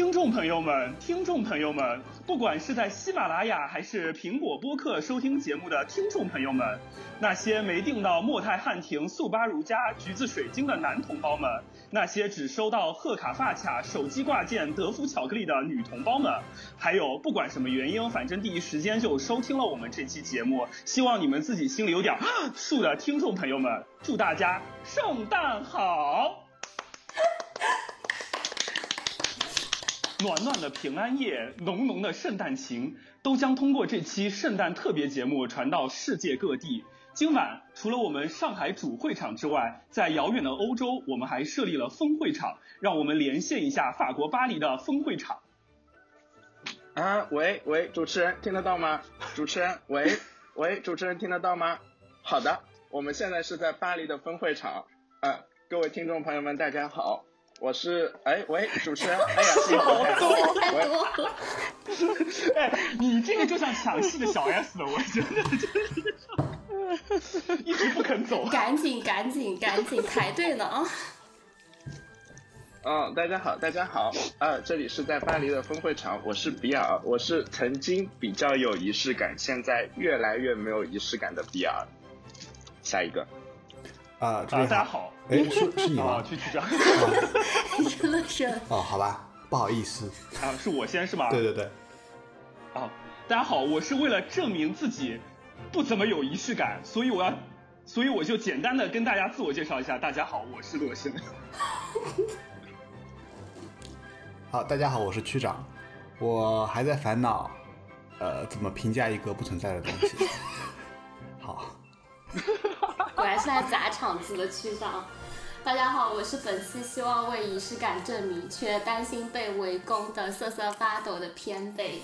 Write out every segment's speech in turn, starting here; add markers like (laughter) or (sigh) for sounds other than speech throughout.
听众朋友们，听众朋友们，不管是在喜马拉雅还是苹果播客收听节目的听众朋友们，那些没订到莫泰汉庭速八如家橘子水晶的男同胞们，那些只收到贺卡发卡手机挂件德芙巧克力的女同胞们，还有不管什么原因，反正第一时间就收听了我们这期节目，希望你们自己心里有点数的 (sniffs) 听众朋友们，祝大家圣诞好！暖暖的平安夜，浓浓的圣诞情，都将通过这期圣诞特别节目传到世界各地。今晚除了我们上海主会场之外，在遥远的欧洲，我们还设立了分会场。让我们连线一下法国巴黎的分会场。啊，喂喂，主持人听得到吗？主持人，喂喂，主持人听得到吗？好的，我们现在是在巴黎的分会场。啊，各位听众朋友们，大家好。我是哎喂，主持人，(laughs) 哎呀，戏好多，(laughs) 哎，你这个就像抢戏的小 S 了，我觉得，一直不肯走，赶紧赶紧赶紧排队呢啊！嗯，大家好，大家好，啊，这里是在巴黎的分会场，我是比尔，我是曾经比较有仪式感，现在越来越没有仪式感的比尔。下一个。啊，大家好，哎，是是你吗？去去这，(laughs) 真的是哦，好吧，不好意思啊，是我先是吗？对对对，啊，大家好，我是为了证明自己不怎么有仪式感，所以我要，所以我就简单的跟大家自我介绍一下，大家好，我是乐生。(laughs) 好，大家好，我是区长，我还在烦恼，呃，怎么评价一个不存在的东西。(laughs) 好。(laughs) 果然是来砸场子的区长。大家好，我是本期希望为仪式感证明却担心被围攻的瑟瑟发抖的偏北。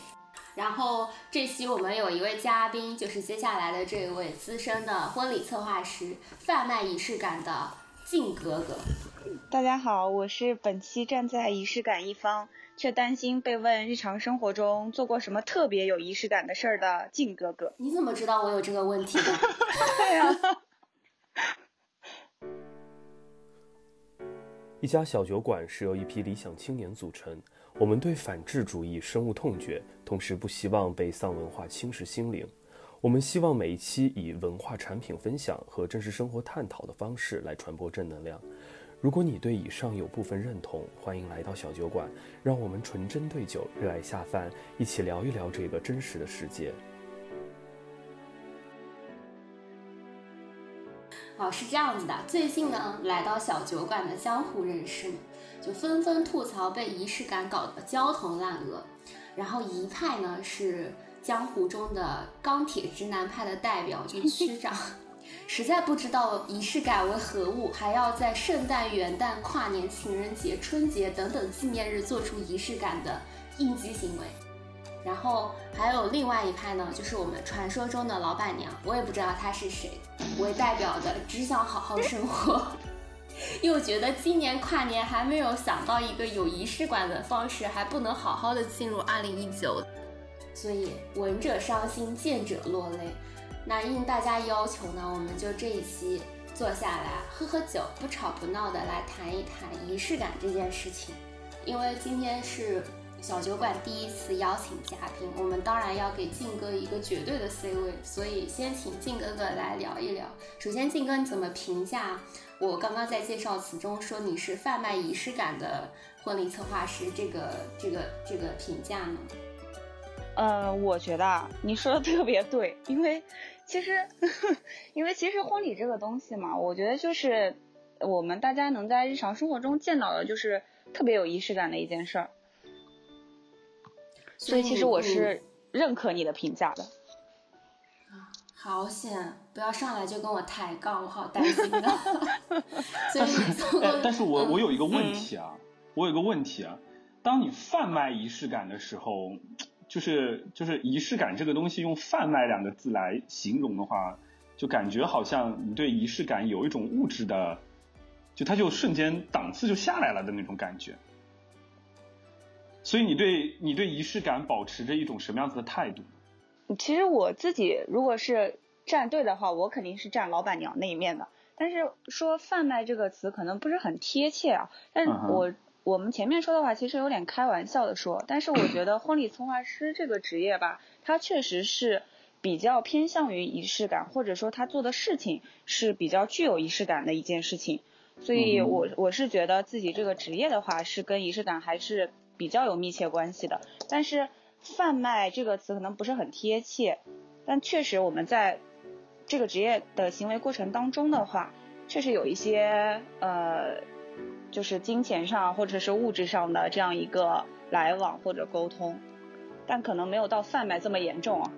然后这期我们有一位嘉宾，就是接下来的这位资深的婚礼策划师，贩卖仪式感的靖哥哥。大家好，我是本期站在仪式感一方，却担心被问日常生活中做过什么特别有仪式感的事儿的静哥哥。你怎么知道我有这个问题的？对呀。一家小酒馆是由一批理想青年组成。我们对反智主义深恶痛绝，同时不希望被丧文化侵蚀心灵。我们希望每一期以文化产品分享和真实生活探讨的方式来传播正能量。如果你对以上有部分认同，欢迎来到小酒馆，让我们纯真对酒，热爱下饭，一起聊一聊这个真实的世界。哦，是这样子的，最近呢，来到小酒馆的江湖人士们就纷纷吐槽被仪式感搞得焦头烂额。然后一派呢是江湖中的钢铁直男派的代表，就是区长，实在不知道仪式感为何物，还要在圣诞、元旦、跨年、情人节、春节等等纪念日做出仪式感的应激行为。然后还有另外一派呢，就是我们传说中的老板娘，我也不知道她是谁，为代表的只想好好生活，(laughs) 又觉得今年跨年还没有想到一个有仪式感的方式，还不能好好的进入二零一九，所以闻者伤心，见者落泪。那应大家要求呢，我们就这一期坐下来喝喝酒，不吵不闹的来谈一谈仪式感这件事情，因为今天是。小酒馆第一次邀请嘉宾，我们当然要给静哥一个绝对的 C 位，所以先请静哥哥来聊一聊。首先，静哥你怎么评价我刚刚在介绍词中说你是贩卖仪式感的婚礼策划师这个这个这个评价呢？呃，我觉得你说的特别对，因为其实 (laughs) 因为其实婚礼这个东西嘛，我觉得就是我们大家能在日常生活中见到的，就是特别有仪式感的一件事儿。所以其实我是认可你的评价的。啊，好险！不要上来就跟我抬杠，我好担心的。(laughs) 但是，但是我我有一个问题啊，我有个问题啊，当你贩卖仪式感的时候，就是就是仪式感这个东西用贩卖两个字来形容的话，就感觉好像你对仪式感有一种物质的，就它就瞬间档次就下来了的那种感觉。所以你对你对仪式感保持着一种什么样子的态度？其实我自己如果是站队的话，我肯定是站老板娘那一面的。但是说贩卖这个词可能不是很贴切啊。但是我我们前面说的话其实有点开玩笑的说，但是我觉得婚礼策划师这个职业吧，它确实是比较偏向于仪式感，或者说他做的事情是比较具有仪式感的一件事情。所以我我是觉得自己这个职业的话，是跟仪式感还是比较有密切关系的。但是贩卖这个词可能不是很贴切，但确实我们在这个职业的行为过程当中的话，确实有一些呃，就是金钱上或者是物质上的这样一个来往或者沟通，但可能没有到贩卖这么严重啊。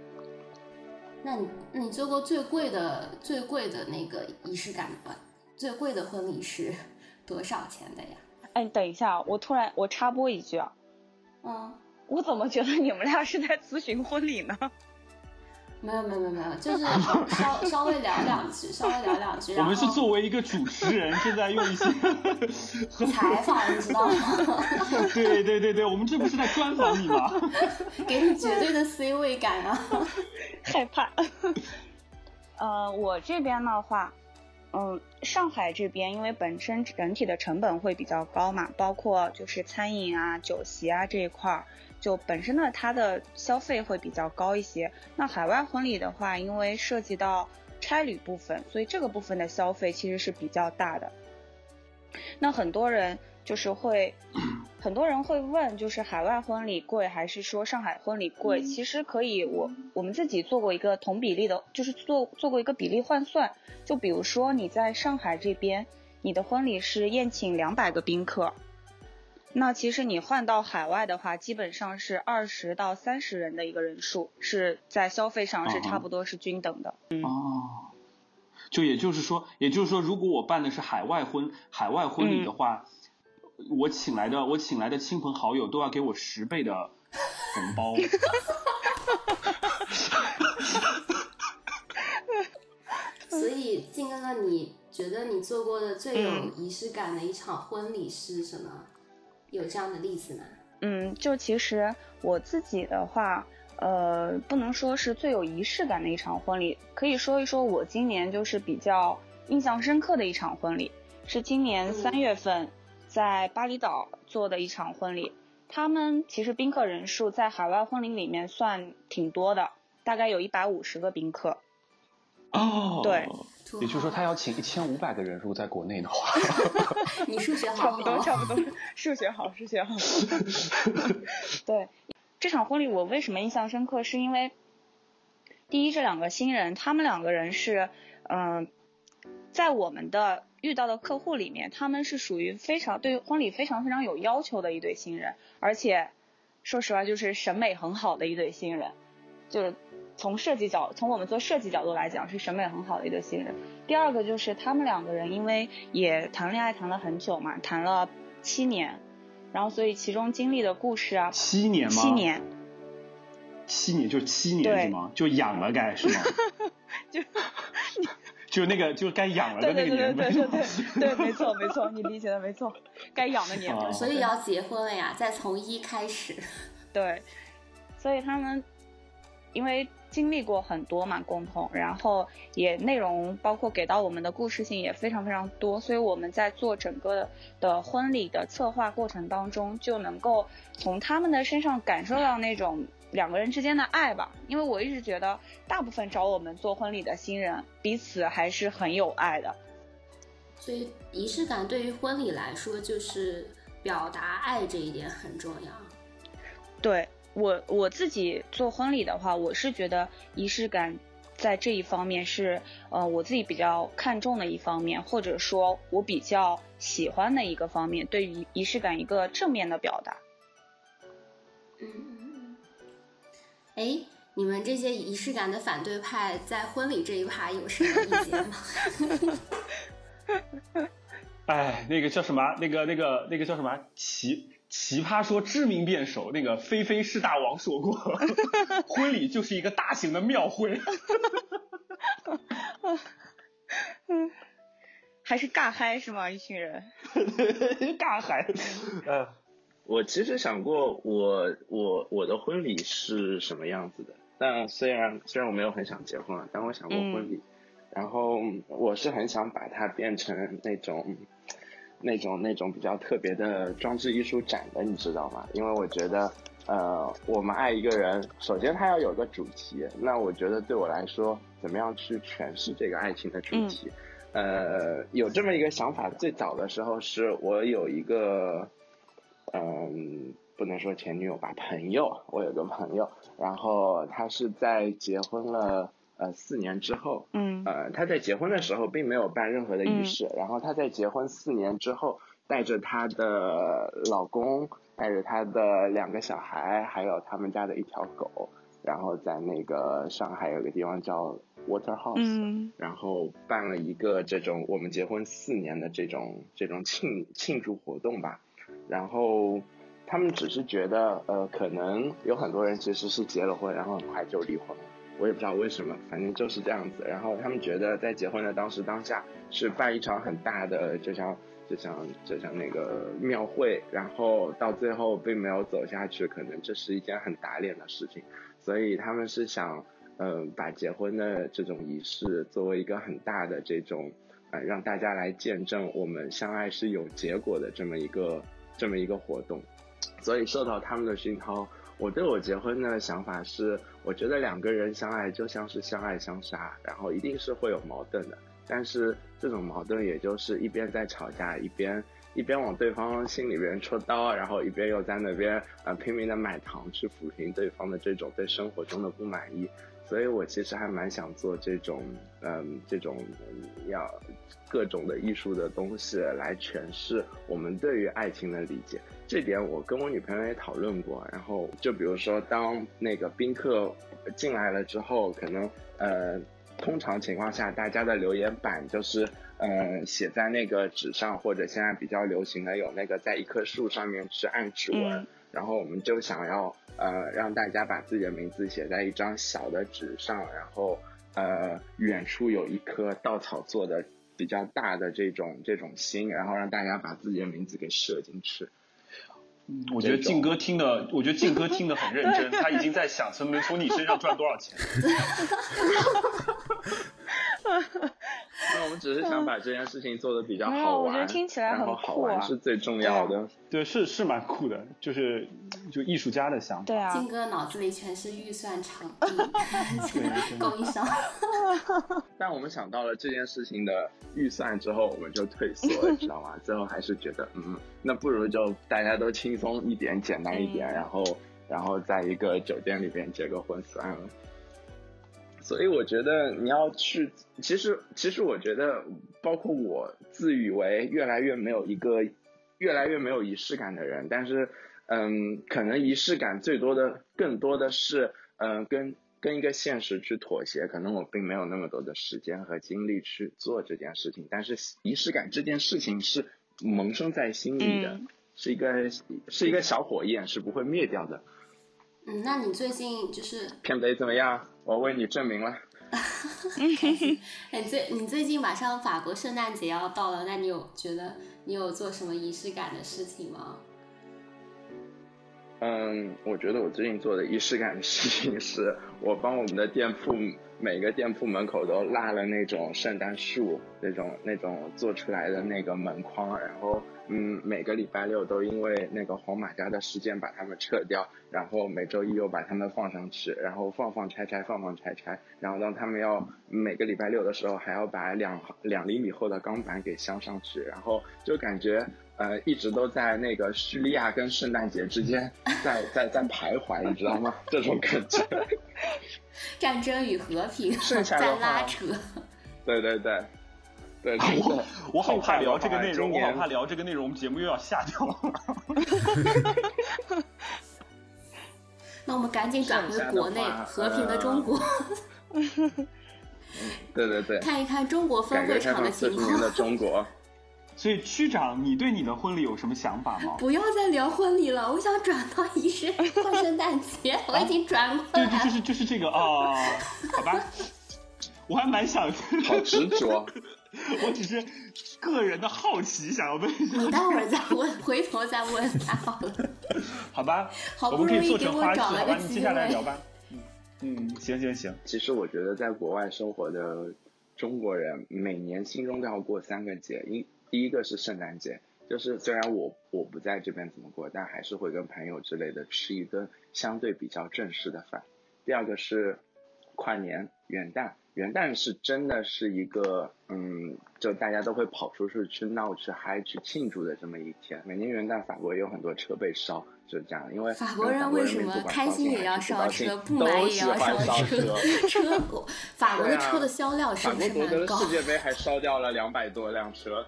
那你你做过最贵的最贵的那个仪式感吗？最贵的婚礼是 (laughs) 多少钱的呀？哎，等一下，我突然我插播一句啊，嗯，我怎么觉得你们俩是在咨询婚礼呢？没有没有没有没有，就是 (laughs) 稍稍微聊两句，稍微聊两句。我们是作为一个主持人，正在用一些 (laughs) 采访，你知道吗？(laughs) 对对对对，我们这不是在专访你吗？给你绝对的 C 位感啊！害怕。呃，我这边的话。嗯，上海这边因为本身整体的成本会比较高嘛，包括就是餐饮啊、酒席啊这一块儿，就本身呢它的消费会比较高一些。那海外婚礼的话，因为涉及到差旅部分，所以这个部分的消费其实是比较大的。那很多人。就是会，很多人会问，就是海外婚礼贵还是说上海婚礼贵？其实可以，我我们自己做过一个同比例的，就是做做过一个比例换算。就比如说你在上海这边，你的婚礼是宴请两百个宾客，那其实你换到海外的话，基本上是二十到三十人的一个人数，是在消费上是差不多是均等的。嗯。哦，就也就是说，也就是说，如果我办的是海外婚海外婚礼的话。我请来的我请来的亲朋好友都要给我十倍的红包。(laughs) (laughs) 所以静哥哥，你觉得你做过的最有仪式感的一场婚礼是什么？有这样的例子吗？嗯，就其实我自己的话，呃，不能说是最有仪式感的一场婚礼，可以说一说我今年就是比较印象深刻的一场婚礼，是今年三月份。在巴厘岛做的一场婚礼，他们其实宾客人数在海外婚礼里面算挺多的，大概有一百五十个宾客。哦，对，也就是说他要请一千五百个人，如果在国内的话。(laughs) 你数学好，差不多，差不多，数学好，数学好。(laughs) 对，这场婚礼我为什么印象深刻？是因为第一，这两个新人，他们两个人是，嗯，在我们的。遇到的客户里面，他们是属于非常对婚礼非常非常有要求的一对新人，而且说实话就是审美很好的一对新人，就是从设计角从我们做设计角度来讲是审美很好的一对新人。第二个就是他们两个人因为也谈恋爱谈了很久嘛，谈了七年，然后所以其中经历的故事啊，七年吗？七年，七年就七年是吗？就养了该是吗？(laughs) 就。(laughs) 就那个，就该养了的那个年份。对对对对对，对，没错没错，你理解的没错，该养的年份。所以要结婚了呀，再从一开始。对，所以他们因为经历过很多嘛，共同，然后也内容包括给到我们的故事性也非常非常多，所以我们在做整个的婚礼的策划过程当中，就能够从他们的身上感受到那种。两个人之间的爱吧，因为我一直觉得，大部分找我们做婚礼的新人，彼此还是很有爱的。所以仪式感对于婚礼来说，就是表达爱这一点很重要。对我我自己做婚礼的话，我是觉得仪式感在这一方面是呃我自己比较看重的一方面，或者说我比较喜欢的一个方面，对于仪式感一个正面的表达。嗯。哎，你们这些仪式感的反对派在婚礼这一趴有什么意见吗？(laughs) 哎，那个叫什么？那个、那个、那个叫什么？奇奇葩说知名辩手那个菲菲是大王说过，(laughs) 婚礼就是一个大型的庙会。嗯，(laughs) 还是尬嗨是吗？一群人 (laughs) 尬嗨，嗯。我其实想过，我我我的婚礼是什么样子的。但虽然虽然我没有很想结婚，但我想过婚礼。然后我是很想把它变成那种，那种那种比较特别的装置艺术展的，你知道吗？因为我觉得，呃，我们爱一个人，首先他要有个主题。那我觉得对我来说，怎么样去诠释这个爱情的主题？呃，有这么一个想法，最早的时候是我有一个，嗯，不能说前女友吧，朋友，我有个朋友，然后他是在结婚了呃四年之后，嗯。呃，他在结婚的时候并没有办任何的仪式，然后他在结婚四年之后，带着她的老公，带着他的两个小孩，还有他们家的一条狗，然后在那个上海有个地方叫 Waterhouse，、嗯。然后办了一个这种我们结婚四年的这种这种庆庆祝活动吧，然后他们只是觉得呃，可能有很多人其实是结了婚，然后很快就离婚了。我也不知道为什么，反正就是这样子。然后他们觉得在结婚的当时当下是办一场很大的，就像就像就像那个庙会，然后到最后并没有走下去，可能这是一件很打脸的事情。所以他们是想，呃，把结婚的这种仪式作为一个很大的这种，呃，让大家来见证我们相爱是有结果的这么一个这么一个活动。所以受到他们的熏陶，我对我结婚的想法是，我觉得两个人相爱就像是相爱相杀，然后一定是会有矛盾的，但是这种矛盾也就是一边在吵架，一边一边往对方心里边戳刀，然后一边又在那边呃拼命的买糖去抚平对方的这种对生活中的不满意。所以我其实还蛮想做这种，嗯，这种要各种的艺术的东西来诠释我们对于爱情的理解。这点我跟我女朋友也讨论过。然后就比如说，当那个宾客进来了之后，可能呃，通常情况下大家的留言板就是呃写在那个纸上，或者现在比较流行的有那个在一棵树上面去按指纹。嗯然后我们就想要呃让大家把自己的名字写在一张小的纸上，然后呃远处有一棵稻草做的比较大的这种这种心，然后让大家把自己的名字给射进去。我觉得静哥听的，我觉得静哥听的很认真，(laughs) 他已经在想从能从你身上赚多少钱。(laughs) (laughs) 那我们只是想把这件事情做的比较好玩，我觉得听起来很然后好玩是最重要的。对，是是蛮酷的，就是就艺术家的想法。对啊，金哥脑子里全是预算、场地、(laughs) 对供应商。(laughs) 但我们想到了这件事情的预算之后，我们就退缩了，知道吗？最后还是觉得，嗯，那不如就大家都轻松一点，简单一点，嗯然后然后在一个酒店里边结个婚算了。所以我觉得你要去，其实其实我觉得，包括我自以为越来越没有一个越来越没有仪式感的人，但是嗯，可能仪式感最多的更多的是嗯跟跟一个现实去妥协，可能我并没有那么多的时间和精力去做这件事情，但是仪式感这件事情是萌生在心里的，嗯是一个是一个小火焰，是不会灭掉的。嗯，那你最近就是，片尾怎么样？我为你证明了。(laughs) 哎，最你最近马上法国圣诞节要到了，那你有觉得你有做什么仪式感的事情吗？嗯，我觉得我最近做的仪式感的事情是，我帮我们的店铺每个店铺门口都拉了那种圣诞树，那种那种做出来的那个门框，然后嗯，每个礼拜六都因为那个黄马甲的事件把它们撤掉，然后每周一又把它们放上去，然后放放拆拆放放拆拆，然后当他们要每个礼拜六的时候还要把两两厘米厚的钢板给镶上去，然后就感觉呃一直都在那个叙利亚跟圣诞节之间 (laughs) 在在在徘徊，你知道吗？这种感觉。(laughs) 战争与和平剩下在拉扯。对对对，对对 (laughs) 对。我好怕聊这个内容，我好怕聊这个内容，我们节目又要下掉了。那我们赶紧转回国内和平的中国，对对对，看一看中国分会场的情放四十年的况。中国。所以区长，你对你的婚礼有什么想法吗？不要再聊婚礼了，我想转到仪式过圣诞节，我已经转过对，来了。就是就是这个啊、好吧，我还蛮想，好执着，(laughs) 我只是个人的好奇，想要问一下，你待会儿再问，回头再问他好了。(laughs) 好吧？好不我们可以容易给我做成花絮，好吧？找了个机你接下来聊吧。嗯嗯，行行行，其实我觉得在国外生活的中国人，每年心中都要过三个节，一第一个是圣诞节，就是虽然我我不在这边怎么过，但还是会跟朋友之类的吃一顿相对比较正式的饭。第二个是跨年元旦，元旦是真的是一个嗯，就大家都会跑出去去闹去嗨去庆祝的这么一天。每年元旦法国也有很多车被烧，就这样，因为法国人为什么开心也要烧车，不满也要烧车？(laughs) 车，法国的车的销量是不是蛮高？世界杯还 (laughs) 烧掉了两百多辆车。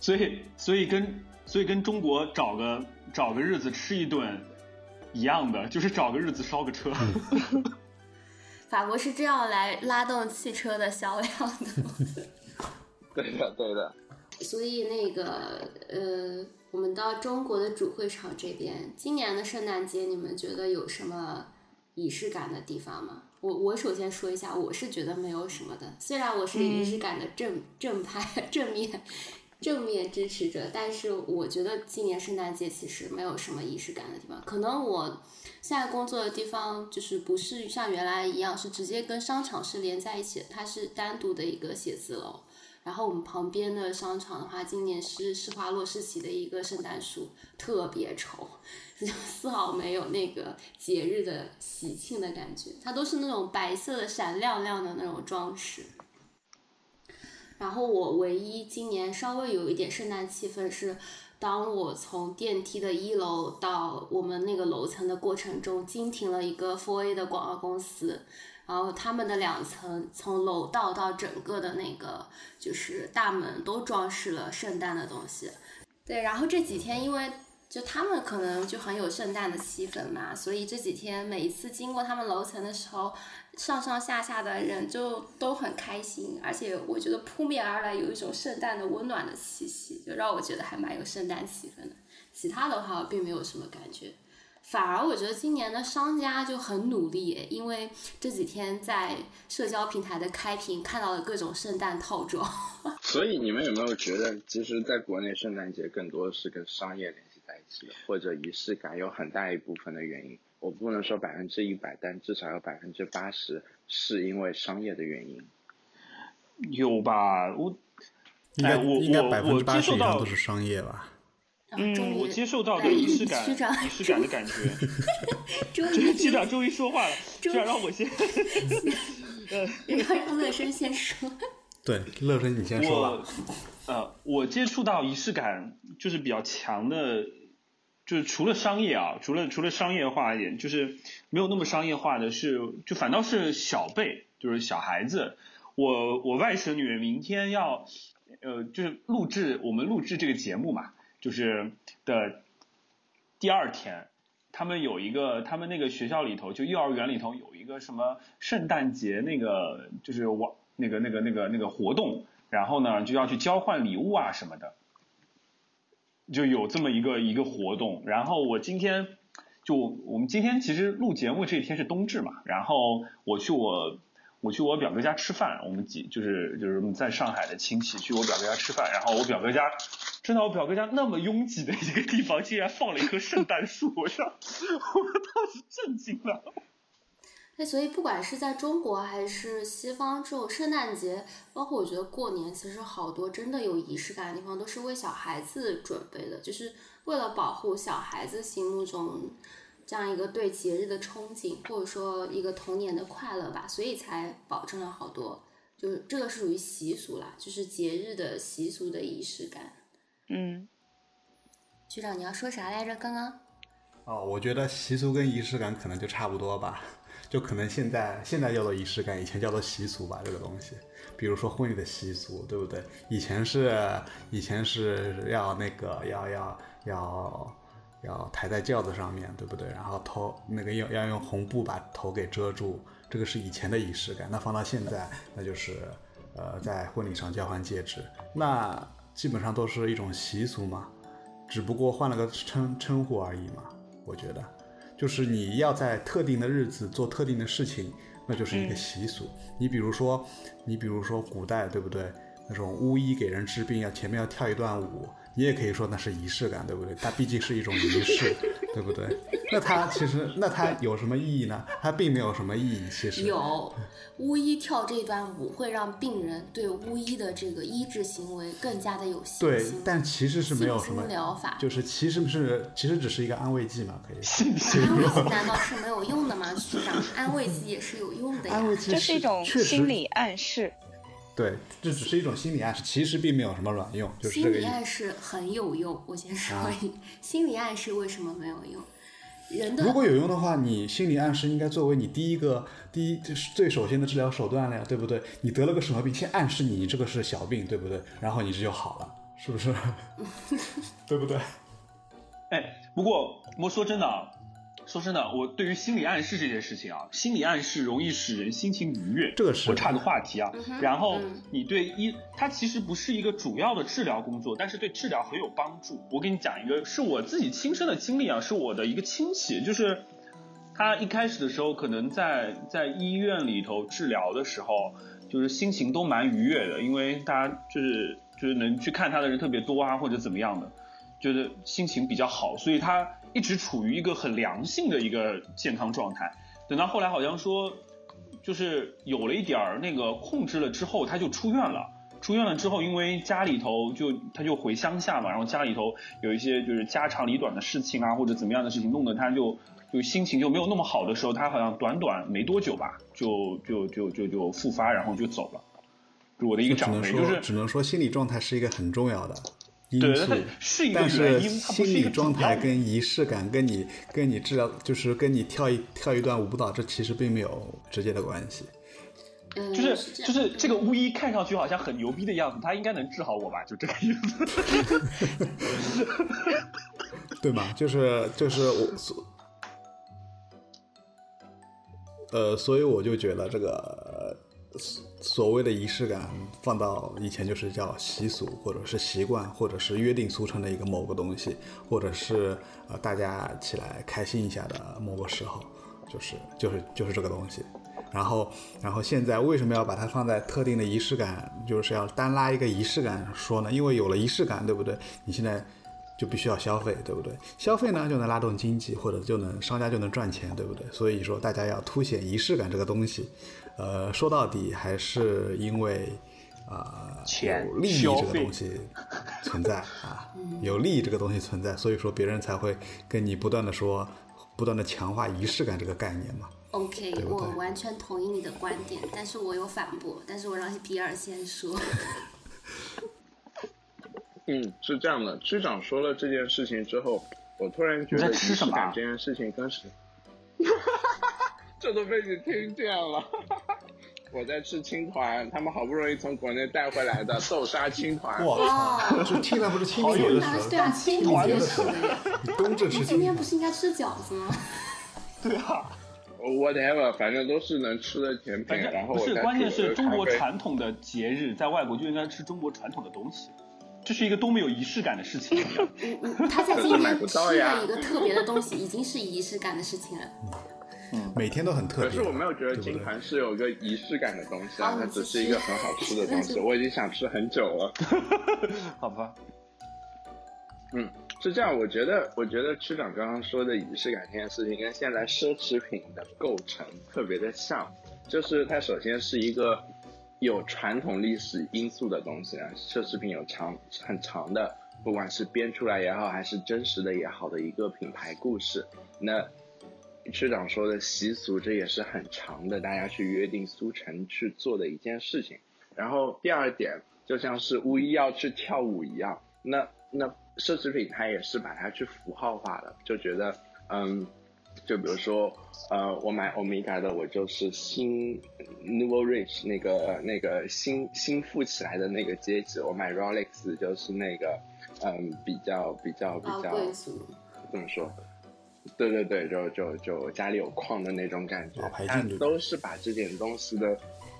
所以，所以跟所以跟中国找个找个日子吃一顿一样的，就是找个日子烧个车。(laughs) 法国是这样来拉动汽车的销量的。(laughs) 对的，对的。所以那个呃，我们到中国的主会场这边，今年的圣诞节你们觉得有什么仪式感的地方吗？我我首先说一下，我是觉得没有什么的。虽然我是仪式感的正正派正面。正面支持者，但是我觉得今年圣诞节其实没有什么仪式感的地方。可能我现在工作的地方就是不是像原来一样是直接跟商场是连在一起的，它是单独的一个写字楼。然后我们旁边的商场的话，今年是施华洛世奇的一个圣诞树，特别丑，就丝毫没有那个节日的喜庆的感觉。它都是那种白色的闪亮亮的那种装饰。然后我唯一今年稍微有一点圣诞气氛是，当我从电梯的一楼到我们那个楼层的过程中，经停了一个 Four A 的广告公司，然后他们的两层从楼道到整个的那个就是大门都装饰了圣诞的东西。对，然后这几天因为就他们可能就很有圣诞的气氛嘛，所以这几天每一次经过他们楼层的时候。上上下下的人就都很开心，而且我觉得扑面而来有一种圣诞的温暖的气息，就让我觉得还蛮有圣诞气氛的。其他的话并没有什么感觉，反而我觉得今年的商家就很努力，因为这几天在社交平台的开屏看到了各种圣诞套装。(laughs) 所以你们有没有觉得，其实在国内圣诞节更多的是跟商业联或者仪式感有很大一部分的原因？我不能说百分之一百，但至少有百分之八十是因为商业的原因。有吧？我应该我应该百分之八十以上都是商业吧？嗯，我接受到的仪式感，(laughs) 仪式感的感觉。(laughs) 终于，局长终于说话了，局长让我先。(laughs) 呃，让乐生先说。对，乐生你先说吧。呃，我接触到仪式感就是比较强的。就是除了商业啊，除了除了商业化一点，就是没有那么商业化的是，就反倒是小辈，就是小孩子。我我外甥女明天要，呃，就是录制我们录制这个节目嘛，就是的第二天，他们有一个，他们那个学校里头，就幼儿园里头有一个什么圣诞节那个，就是网那个那个那个那个活动，然后呢就要去交换礼物啊什么的。就有这么一个一个活动，然后我今天就我们今天其实录节目这一天是冬至嘛，然后我去我我去我表哥家吃饭，我们几就是就是我们在上海的亲戚去我表哥家吃饭，然后我表哥家真的我表哥家那么拥挤的一个地方，竟然放了一棵圣诞树，我上 (laughs) 我当时震惊了。那所以，不管是在中国还是西方，这种圣诞节，包括我觉得过年，其实好多真的有仪式感的地方，都是为小孩子准备的，就是为了保护小孩子心目中这样一个对节日的憧憬，或者说一个童年的快乐吧，所以才保证了好多，就是这个是属于习俗啦，就是节日的习俗的仪式感。嗯，局长，你要说啥来着？刚刚？哦，我觉得习俗跟仪式感可能就差不多吧。就可能现在现在叫做仪式感，以前叫做习俗吧，这个东西。比如说婚礼的习俗，对不对？以前是以前是要那个要要要要抬在轿子上面，对不对？然后头那个要要用红布把头给遮住，这个是以前的仪式感。那放到现在，那就是呃在婚礼上交换戒指，那基本上都是一种习俗嘛，只不过换了个称称呼而已嘛，我觉得。就是你要在特定的日子做特定的事情，那就是一个习俗。你比如说，你比如说古代，对不对？那种巫医给人治病，要前面要跳一段舞，你也可以说那是仪式感，对不对？它毕竟是一种仪式，(laughs) 对不对？那它其实那它有什么意义呢？它并没有什么意义，其实有巫医跳这段舞会让病人对巫医的这个医治行为更加的有信心对心。，但其实是没有什么疗法就是其实是其实只是一个安慰剂嘛，可以。安慰剂难道是没有用的吗？局长，安慰剂也是有用的呀。安慰剂这是一种心理暗示。对，这只是一种心理暗示，其实并没有什么卵用，就是这心个意思。理暗示很有用，我先说啊一，心理暗示为什么没有用？人的如果有用的话，你心理暗示应该作为你第一个、第一就是最首先的治疗手段了呀，对不对？你得了个什么病，先暗示你你这个是小病，对不对？然后你这就好了，是不是？(laughs) 对不对？哎，不过我说真的啊，说真的，我对于心理暗示这件事情啊，心理暗示容易使人心情愉悦。这个是我插个话题啊，嗯然后嗯你对医，它其实不是一个主要的治疗工作，但是对治疗很有帮助。我给你讲一个是我自己亲身的经历啊，是我的一个亲戚，就是他一开始的时候可能在在医院里头治疗的时候，就是心情都蛮愉悦的，因为大家就是就是能去看他的人特别多啊，或者怎么样的。就是心情比较好，所以他一直处于一个很良性的一个健康状态。等到后来好像说，就是有了一点儿那个控制了之后，他就出院了。出院了之后，因为家里头就他就回乡下嘛，然后家里头有一些就是家长里短的事情啊，或者怎么样的事情，弄得他就就心情就没有那么好的时候，他好像短短没多久吧，就就就就就复发，然后就走了。就我的一个长辈，就，是只能说心理状态是一个很重要的因素对它，是一个但原是心理状态跟仪式感跟你跟你治疗，就是跟你跳一跳一段舞蹈，这其实并没有直接的关系。嗯，就是就是这个巫医看上去好像很牛逼的样子，他应该能治好我吧？就这个意思。(laughs) 对吗？就是就是我所，呃，所以我就觉得这个呃所所谓的仪式感，放到以前就是叫习俗，或者是习惯，或者是约定俗成的一个某个东西，或者是呃大家起来开心一下的某个时候，就是 (laughs) 就是就是这个东西。然后，然后现在为什么要把它放在特定的仪式感，就是要单拉一个仪式感说呢？因为有了仪式感，对不对？你现在就必须要消费，对不对？消费呢就能拉动经济，或者就能商家就能赚钱，对不对？所以说大家要凸显仪式感这个东西，呃，说到底还是因为啊、钱有利益这个东西存在啊，有利益这个东西存在，所以说别人才会跟你不断的说，不断的强化仪式感这个概念嘛。OK，对对我完全同意你的观点，但是我有反驳，但是我让比尔先说。(laughs) 嗯，是这样的，区长说了这件事情之后，我突然觉得仪式吃什么啊感这件事情跟是，(laughs) 这都被你听见了。我在吃青团，他们好不容易从国内带回来的豆沙青团。我操！就听了不是清明节的时候，啊对啊，清明节吃的呀。你冬至吃今天不是应该吃饺子吗？(laughs) 对啊，whatever，反正都是能吃的甜品然后不是，关键是中国传统的节日，在外国就应该吃中国传统的东西，这是一个多么有仪式感的事情。(laughs) 嗯嗯，他在今天吃到呀了一个特别的东西，已经是仪式感的事情了。嗯每天都很特别。可是我没有觉得金团是有一个仪式感的东西啊，它只是一个很好吃的东西，我已经想吃很久了。(laughs) 好吧，嗯，是这样，我觉得，我觉得区长刚刚说的仪式感这件事情，跟现在奢侈品的构成特别的像，就是它首先是一个有传统历史因素的东西啊，奢侈品有长很长的，不管是编出来也好，还是真实的也好的一个品牌故事。那区长说的习俗，这也是很长的，大家去约定俗成去做的一件事情。然后第二点，就像是巫医要去跳舞一样，那那奢侈品它也是把它去符号化的，就觉得嗯，就比如说呃，我买 Omega 的，我就是新 Nouveau Rich 那个那个新新富起来的那个阶级，我买 Rolex 就是那个嗯比较比较比较，怎么说？对对对，就就就家里有矿的那种感觉它都是把这点东西的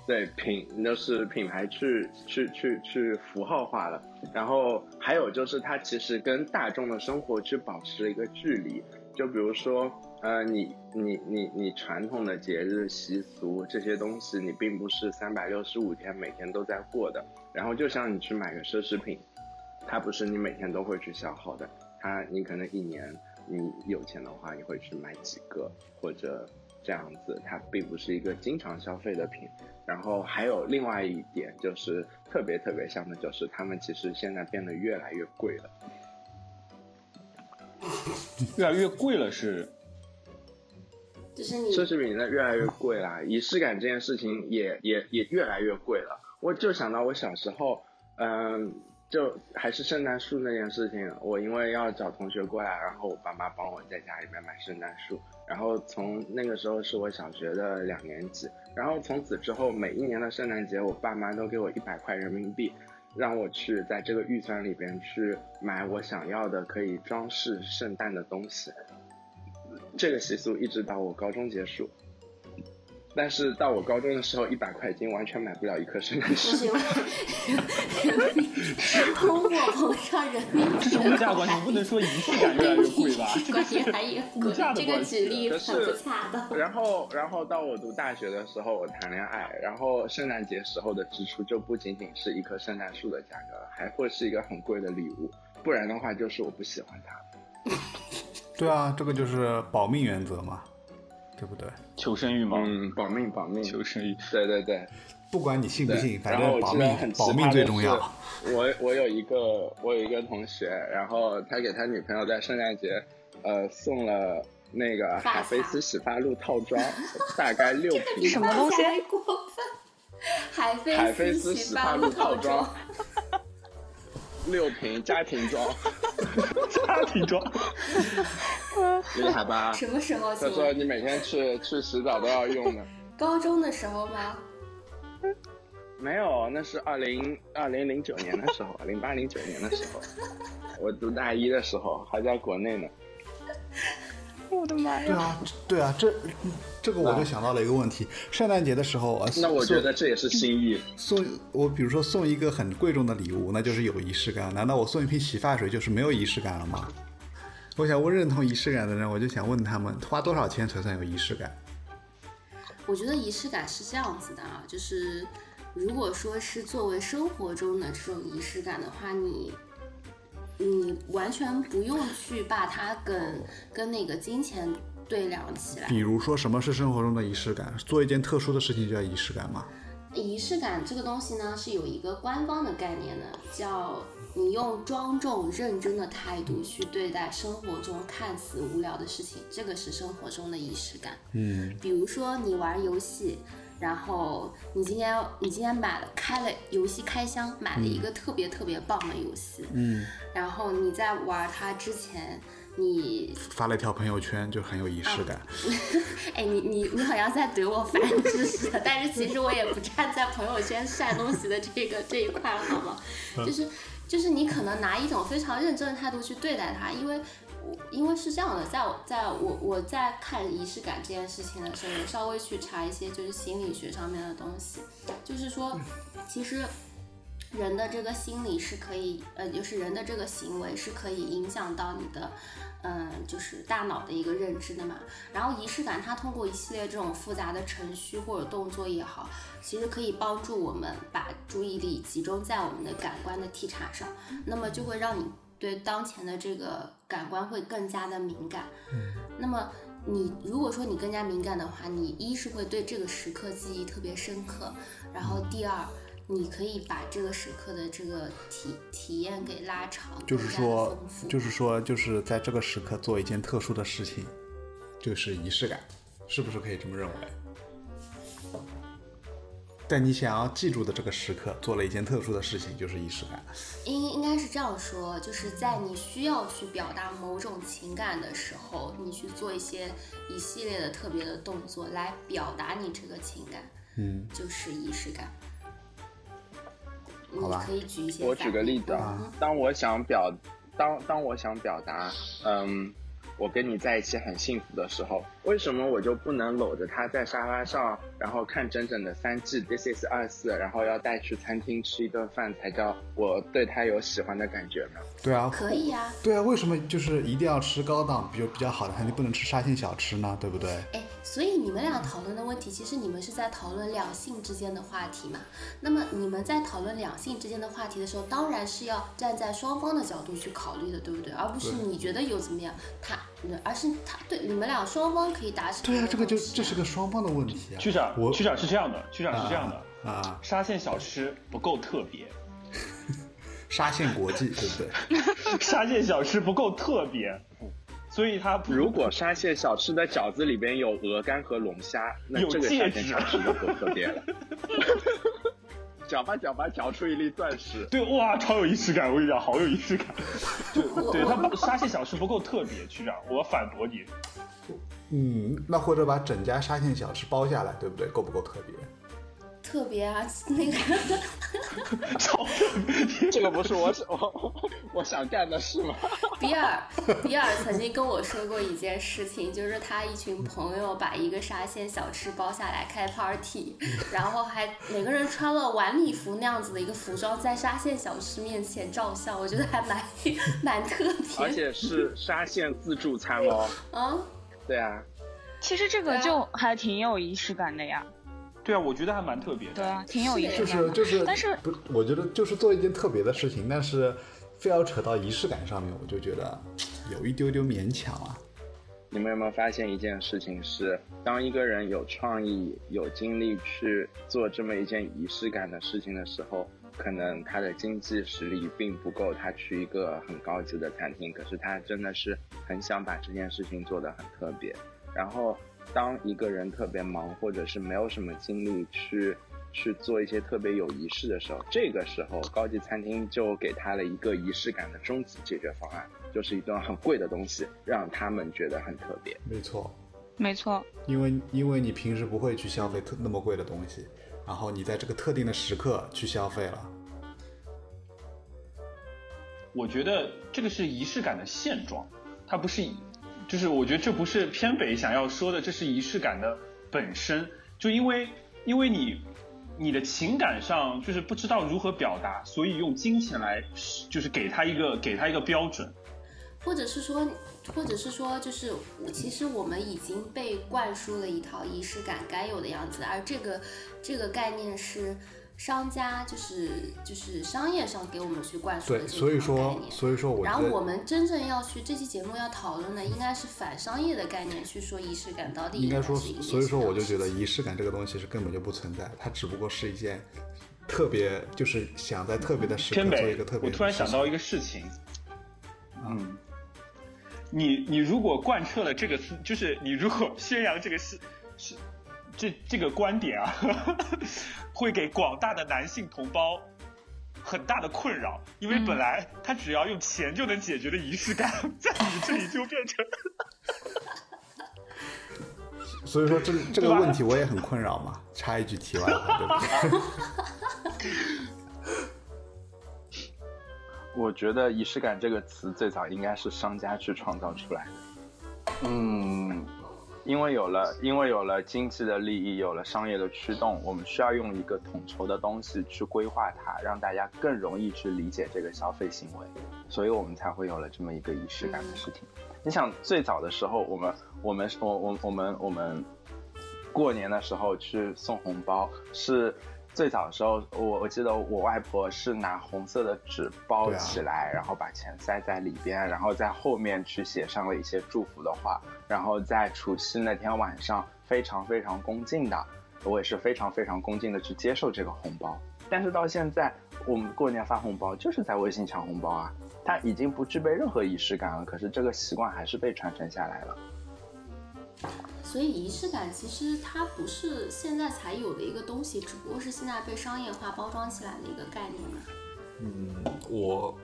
对品就是品牌去去去去符号化了。然后还有就是它其实跟大众的生活去保持了一个距离，就比如说呃你你你你传统的节日习俗这些东西，你并不是三百六十五天每天都在过的。然后就像你去买个奢侈品，它不是你每天都会去消耗的，它你可能一年你有钱的话，你会去买几个或者这样子，它并不是一个经常消费的品。然后还有另外一点就是特别特别像的，就是它们其实现在变得越来越贵了。(laughs) 越来越贵了是？奢侈品呢越来越贵啦，仪式感这件事情也也也越来越贵了。我就想到我小时候，嗯，就还是圣诞树那件事情，我因为要找同学过来，然后我爸妈帮我在家里面买圣诞树，然后从那个时候是我小学的两年级，然后从此之后每一年的圣诞节，我爸妈都给我一百块人民币，让我去在这个预算里边去买我想要的可以装饰圣诞的东西。这个习俗一直到我高中结束，但是到我高中的时候，一百块已经完全买不了一棵圣诞不树。是因为人民通货膨胀，人民这是物价关系，不能说仪式感越来越贵吧？(laughs) 这个关是系还有物价的这个。举例是很不恰当。然后，然后到我读大学的时候，我谈恋爱，然后圣诞节时候的支出就不仅仅是一棵圣诞树的价格，还会是一个很贵的礼物，不然的话就是我不喜欢它。对啊，这个就是保命原则嘛，对不对？求生欲嘛？嗯，保命，保命。求生欲。对对对。不管你信不信，，反然后正保命保命最重要。我我有一个我有一个同学，然后他给他女朋友在圣诞节，呃，送了那个发 (laughs) 海飞丝洗发露套装，大概六瓶。什么东西过分！海飞海飞丝洗洗发露套套装，六瓶家庭装，家庭装。(laughs) 厉害吧？什么时候？他说你每天去去洗澡都要用的。(laughs) 高中的时候吗？没有，那是二零二零零九年的时候，零八零九年的时候，我读大一的时候还在国内呢。我的妈呀！对啊，对啊，这这个我就想到了一个问题：圣诞节的时候，啊那我觉得这也是心意。送我，比如说送一个很贵重的礼物，那就是有仪式感。难道我送一瓶洗发水就是没有仪式感了吗？我想问认同仪式感的人，我就想问他们，花多少钱才算有仪式感？我觉得仪式感是这样子的啊，就是如果说是作为生活中的这种仪式感的话，你你完全不用去把它跟跟那个金钱对量起来。比如说，什么是生活中的仪式感？做一件特殊的事情就叫仪式感吗？仪式感这个东西呢，是有一个官方的概念的，叫你用庄重认真的态度去对待生活中看似无聊的事情，这个是生活中的仪式感。嗯，比如说你玩游戏，然后你今天你今天买了开了游戏开箱，买了一个特别特别棒的游戏，嗯，然后你在玩它之前，你发了一条朋友圈就很有仪式感。(laughs) 哎，你你你好像在怼我反知识的，但是其实我也不站在朋友圈晒东西的这个这一块，好吗？就是就是你可能拿一种非常认真的态度去对待它，因为我因为是这样的，在我在我我在看仪式感这件事情的时候，我稍微去查一些就是心理学上面的东西，就是说其实。人的这个心理是可以，呃，就是人的这个行为是可以影响到你的，嗯，就是大脑的一个认知的嘛。然后仪式感，它通过一系列这种复杂的程序或者动作也好，其实可以帮助我们把注意力集中在我们的感官的体察上，那么就会让你对当前的这个感官会更加的敏感。那么你如果说你更加敏感的话，你一是会对这个时刻记忆特别深刻，然后第二。你可以把这个时刻的这个体体验给拉长，就是说，就是说，就是在这个时刻做一件特殊的事情，就是仪式感，是不是可以这么认为？在你想要记住的这个时刻，做了一件特殊的事情，就是仪式感。应应该是这样说，就是在你需要去表达某种情感的时候，你去做一些一系列的特别的动作来表达你这个情感，嗯，就是仪式感。好吧你可以举一些我举个例子啊，当我想表，当当我想表达，嗯，我跟你在一起很幸福的时候，为什么我就不能搂着他在沙发上，然后看整整的三季《This Is 二四》，然后要带去餐厅吃一顿饭，才叫我对他有喜欢的感觉呢？对啊，可以啊、对啊，为什么就是一定要吃高档，比如比较好的餐厅，不能吃沙县小吃呢？对不对？哎，所以你们俩讨论的问题，其实你们是在讨论两性之间的话题嘛？那么你们在讨论两性之间的话题的时候，当然是要站在双方的角度去考虑的，对不对？而不是你觉得有怎么样，他，而是他对你们俩双方可以达成。对啊，这个就这是个双方的问题啊。区长，我区长是这样的，区长是这样的，啊，沙县小吃不够特别，(laughs) 沙县国际，对不对？(laughs) 沙县小吃不够特别，所以它如果沙县小吃的饺子里边有鹅肝和龙虾，(laughs) 那有这个沙县小吃就够特别了。搅吧搅吧，搅出一粒钻石。对哇，超有仪式感，我跟你讲，好有仪式感。对对它不沙县小吃不够特别，区长，我反驳你。嗯，那或者把整家沙县小吃包下来，对不对？够不够特别？特别啊，(laughs) 那个超特别。(laughs) 这个不是我我我想干的事吗？(laughs) 比尔，比尔曾经跟我说过一件事情，就是他一群朋友把一个沙县小吃包下来开 party，然后还每个人穿了晚礼服那样子的一个服装，在沙县小吃面前照相，我觉得还蛮蛮特别。而且是沙县自助餐哦。嗯，对啊，其实这个就还挺有仪式感的呀。对啊，我觉得还蛮特别的。对啊，挺有仪式就感的。是就是，但是不，我觉得就是做一件特别的事情，但是非要扯到仪式感上面，我就觉得有一丢丢勉强啊。你们有没有发现一件事情是，当一个人有创意、有精力去做这么一件仪式感的事情的时候，可能他的经济实力并不够他去一个很高级的餐厅，可是他真的是很想把这件事情做得很特别。然后，当一个人特别忙，或者是没有什么精力去去做一些特别有仪式的时候，这个时候高级餐厅就给他了一个仪式感的终极解决方案，就是一顿很贵的东西，让他们觉得很特别。没错，没错，因为因为你平时不会去消费特那么贵的东西，然后你在这个特定的时刻去消费了，我觉得这个是仪式感的现状，它不是以，就是我觉得这不是偏北想要说的，这是仪式感的本身。就因为因为你你的情感上就是不知道如何表达，所以用金钱来就是给他一个给他一个标准。或者是说，或者是说，就是其实我们已经被灌输了一套仪式感该有的样子，而这个这个概念是商家就是就是商业上给我们去灌输的对，这所以说。所以说我然后我们真正要去这期节目要讨论的，应该是反商业的概念去说仪式感到底应该说，所以说我就觉得仪式感这个东西是根本就不存在，它只不过是一件特别，就是想在特别的时刻做一个特，别我突然想到一个事情，嗯，你你如果贯彻了这个思，就是你如果 (laughs) 宣扬这个是是这这个观点啊，(laughs) 会给广大的男性同胞很大的困扰，因为嗯本来他只要用钱就能解决的仪式感，(laughs) 在你这里就变成 (laughs) 所以说这这个问题我也很困扰嘛。插一句题外话，对不对？我觉得仪式感这个词最早应该是商家去创造出来的。嗯，因为有了因为有了经济的利益，有了商业的驱动，我们需要用一个统筹的东西去规划它，让大家更容易去理解这个消费行为，所以我们才会有了这么一个仪式感的事情。你想，最早的时候，我们我们我我我们我们过年的时候去送红包是。最早的时候，我我记得我外婆是拿红色的纸包起来，然后把钱塞在里边，然后在后面去写上了一些祝福的话，然后在除夕那天晚上非常非常恭敬的，我也是非常非常恭敬的去接受这个红包。但是到现在，我们过年发红包就是在微信抢红包啊，它已经不具备任何仪式感了，可是这个习惯还是被传承下来了。所以仪式感其实它不是现在才有的一个东西，只不过是现在被商业化包装起来的一个概念嘛。嗯，我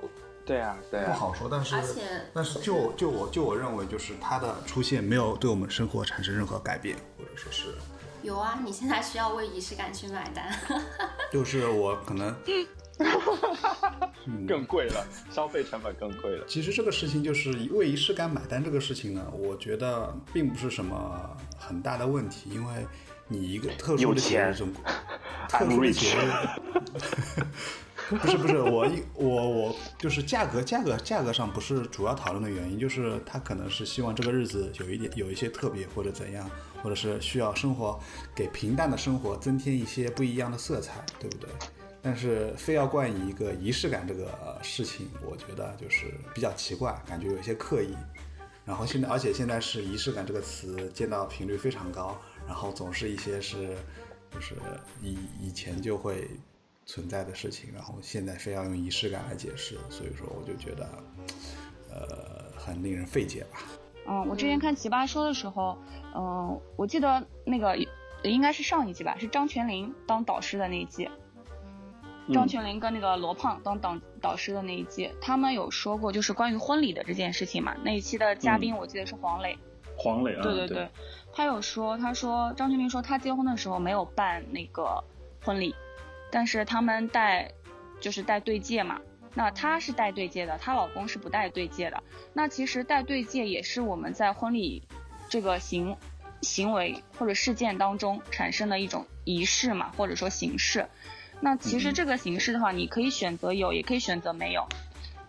对啊，对啊，不好说，但是而且但是就就我就我认为，就是它的出现没有对我们生活产生任何改变，或者说是，有啊，你现在需要为仪式感去买单。(laughs) 就是我可能，嗯，(laughs) 更贵了，消费成本更贵了。其实这个事情就是为仪式感买单这个事情呢，我觉得并不是什么很大的问题，因为你一个特殊的节日中，特殊的节日，(laughs) 不是不是，我一我我就是价格价格价格上不是主要讨论的原因，就是他可能是希望这个日子有一点有一些特别或者怎样，或者是需要生活给平淡的生活增添一些不一样的色彩，对不对？但是非要冠以一个仪式感这个事情，我觉得就是比较奇怪，感觉有些刻意。然后现在，而且现在是仪式感这个词见到频率非常高，然后总是一些是就是以以前就会存在的事情，然后现在非要用仪式感来解释，所以说我就觉得呃很令人费解吧。嗯，我之前看奇葩说的时候，嗯，我记得那个应该是上一季吧，是张泉灵当导师的那一季。张泉灵跟那个罗胖当导导师的那一季，他们有说过就是关于婚礼的这件事情嘛。那一期的嘉宾我记得是黄磊。黄磊啊。对对对，他有说，他说张泉灵说他结婚的时候没有办那个婚礼，但是他们戴就是戴对戒嘛。那她是戴对戒的，她老公是不戴对戒的。那其实戴对戒也是我们在婚礼这个行行为或者事件当中产生的一种仪式嘛，或者说形式。那其实这个形式的话，你可以选择有，也可以选择没有，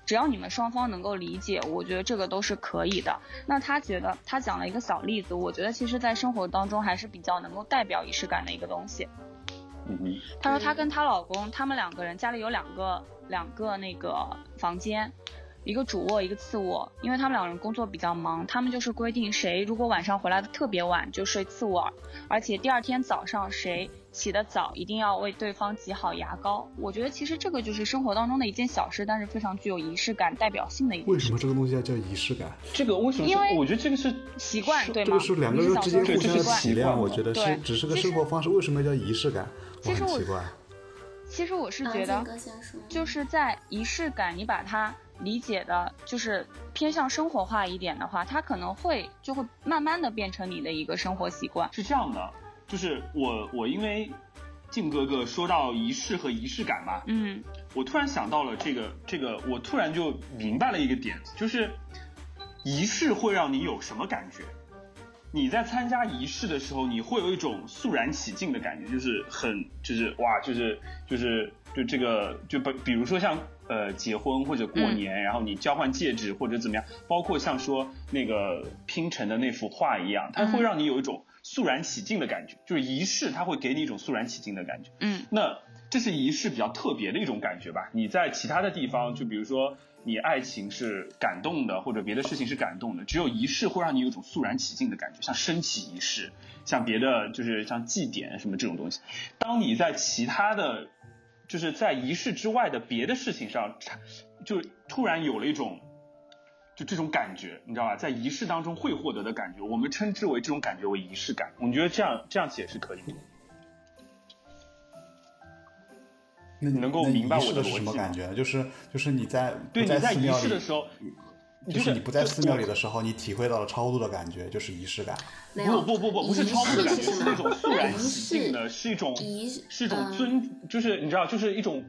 只要你们双方能够理解，我觉得这个都是可以的。那他觉得他讲了一个小例子，我觉得其实在生活当中还是比较能够代表仪式感的一个东西。嗯哼。他说他跟她老公，他们两个人家里有两个两个那个房间，一个主卧，一个次卧，因为他们两个人工作比较忙，他们就是规定谁如果晚上回来的特别晚就睡次卧，而且第二天早上谁。起得早，一定要为对方挤好牙膏。我觉得其实这个就是生活当中的一件小事，但是非常具有仪式感、代表性的一件为什么这个东西要叫仪式感？这个为什么？因为我觉得这个是习惯，对吗？这个是两个人之间互相的体谅，我觉得是只是个生活方式。为什么叫仪式感？其实我奇怪。其实我是觉得，就是在仪式感，你把它理解的，就是偏向生活化一点的话，它可能会就会慢慢的变成你的一个生活习惯。是这样的。就是我我因为静哥哥说到仪式和仪式感嘛，嗯，我突然想到了这个这个，我突然就明白了一个点，就是仪式会让你有什么感觉？你在参加仪式的时候，你会有一种肃然起敬的感觉，就是很就是哇，就是就是就这个就比比如说像呃结婚或者过年，然后你交换戒指或者怎么样，包括像说那个拼成的那幅画一样，它会让你有一种。肃然起敬的感觉，就是仪式，它会给你一种肃然起敬的感觉。嗯，那这是仪式比较特别的一种感觉吧？你在其他的地方，就比如说你爱情是感动的，或者别的事情是感动的，只有仪式会让你有一种肃然起敬的感觉，像升旗仪式，像别的就是像祭典什么这种东西。当你在其他的，就是在仪式之外的别的事情上，就突然有了一种。就这种感觉，你知道吧？在仪式当中会获得的感觉，我们称之为这种感觉为仪式感。我觉得这样这样解释可以。那你能够明白我的什么感觉？就是就是你在对你在仪式的时候，就是你不在寺庙里的时候，你体会到了超度的感觉，就是仪式感。不不不不，不是超度的感觉，是那种肃然起敬的，是一种是一种尊，就是你知道，就是一种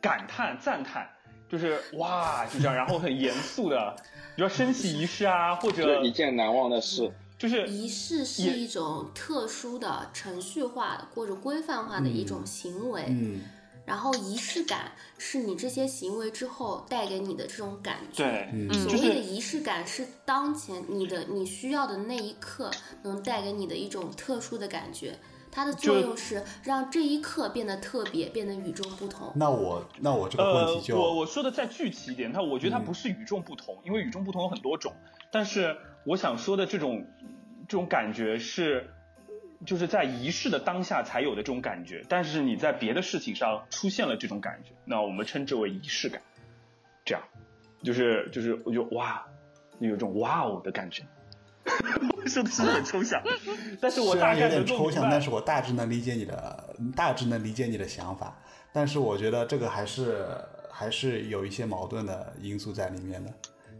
感叹赞叹。就是哇，就这样，然后很严肃的，比如升旗仪式啊，或者一件难忘的事。就是仪式是一种特殊的、程序化的或者规范化的一种行为。嗯。然后仪式感是你这些行为之后带给你的这种感觉。对。所谓的仪式感是当前你的你需要的那一刻能带给你的一种特殊的感觉。它的作用是让这一刻变得特别，变得与众不同。那我那我这个问题就我我说的再具体一点，它我觉得它不是与众不同，因为与众不同有很多种。但是我想说的这种这种感觉是，就是在仪式的当下才有的这种感觉，但是你在别的事情上出现了这种感觉，那我们称之为仪式感。这样，就是就是我就哇，有一种哇哦的感觉。说的是很抽象，(laughs) 但是我大概有点抽象，但是我大致能理解你的，大致能理解你的想法。但是我觉得这个还是还是有一些矛盾的因素在里面的。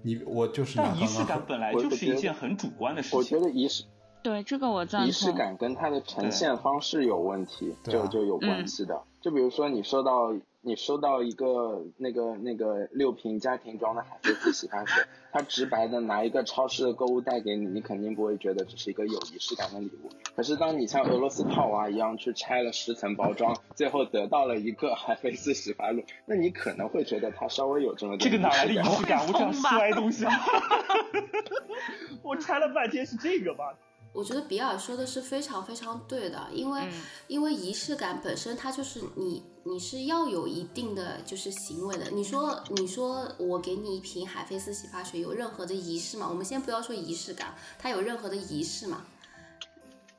你我就是但仪式感本来就是一件很主观的事情。我觉得仪式对这个我赞同。仪式感跟它的呈现方式有问题，就就有关系的。就比如说你收到你收到一个那个那个六瓶家庭装的海飞丝洗发水，他直白的拿一个超市的购物袋给你，你肯定不会觉得这是一个有仪式感的礼物。可是当你像俄罗斯套娃一样去拆了十层包装，最后得到了一个海飞丝洗发露，那你可能会觉得它稍微有这么这个哪来的仪。式感？我想摔东西啊！(laughs) 我拆了半天是这个吧？我觉得比尔说的是非常非常对的，因为、因为仪式感本身它就是你你是要有一定的就是行为的。你说你说我给你一瓶海飞丝洗发水，有任何的仪式吗？我们先不要说仪式感，它有任何的仪式吗？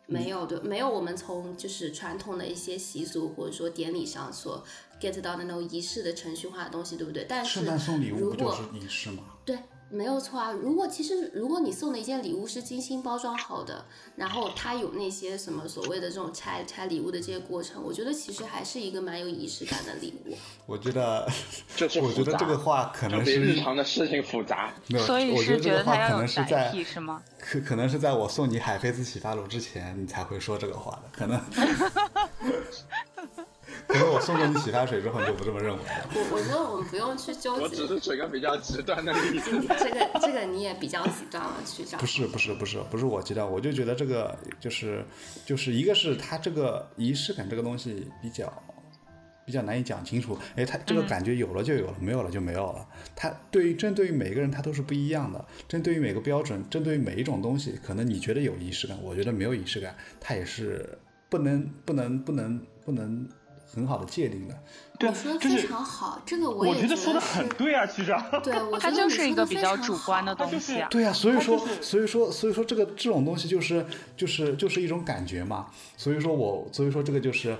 没有的，没有我们从就是传统的一些习俗或者说典礼上所 get 到的那种仪式的程序化的东西，对不对？但是圣诞送礼物如果不就是仪式吗？对，没有错啊。如果其实如果你送的一件礼物是精心包装好的，然后它有那些什么所谓的这种拆拆礼物的这些过程，我觉得其实还是一个蛮有仪式感的礼物。我觉得，(laughs) 就是我觉得这个话可能是日常的事情复杂。没有，所以我觉得是觉得这个话可能是在是吗？可可能是在我送你海飞丝洗发露之前，你才会说这个话的，可能。(laughs) (laughs) 可能我送过你洗发水之后，你就不这么认为了。我我觉得我们不用去纠结我只是举个比较极端的例子。(laughs) 这个这个你也比较极端了，去找不。是不是不是不是我极端，我就觉得这个就是就是一个是它这个仪式感这个东西比较比较难以讲清楚，哎，它这个感觉有了就有了，没有了就没有了。它对于针对于每个人它都是不一样的，针对于每个标准，针对于每一种东西，可能你觉得有仪式感，我觉得没有仪式感，它也是不能不能不能不能很好的界定的。对说的非常好，这个我也我觉得说的很对啊，其实。对，我觉它得你说就是一个比得非常较主观的好东西啊。对呀、所以说，就是所以说，所以说这个这种东西就是就是就是一种感觉嘛。所以说我，所以说这个就是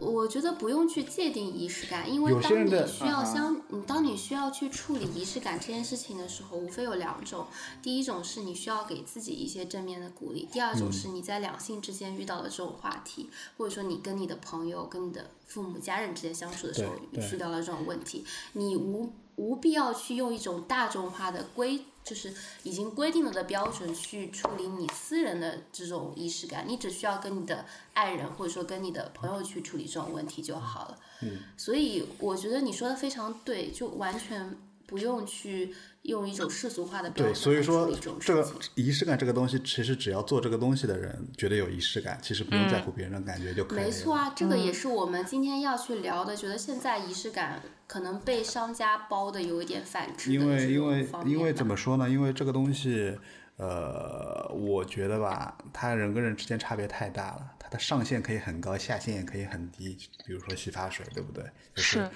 我觉得不用去界定仪式感，因为当你需要相，你当你需要去处理仪式感这件事情的时候，无非有两种。第一种是你需要给自己一些正面的鼓励，第二嗯。种是你在两性之间遇到的这种话题，或者说你跟你的朋友、跟你的父母、家人之间相处的时候遇到了这种问题，你无无必要去用一种大众化的规，就是已经规定了的标准去处理你私人的这种仪式感，你只需要跟你的爱人或者说跟你的朋友去处理这种问题就好了。嗯，所以我觉得你说的非常对，就完全不用去用一种世俗化的标对，准所以说来处理这个事情。仪式感这个东西，其实只要做这个东西的人觉得有仪式感，其实不用在乎别人的感觉就可以了。没错啊，这个也是我们今天要去聊的。觉得现在仪式感可能被商家包的有一点反制的因为因为因为怎么说呢？因为这个东西，呃，我觉得吧，它人跟人之间差别太大了，它的上限可以很高，下限也可以很低。比如说洗发水，对不对？就是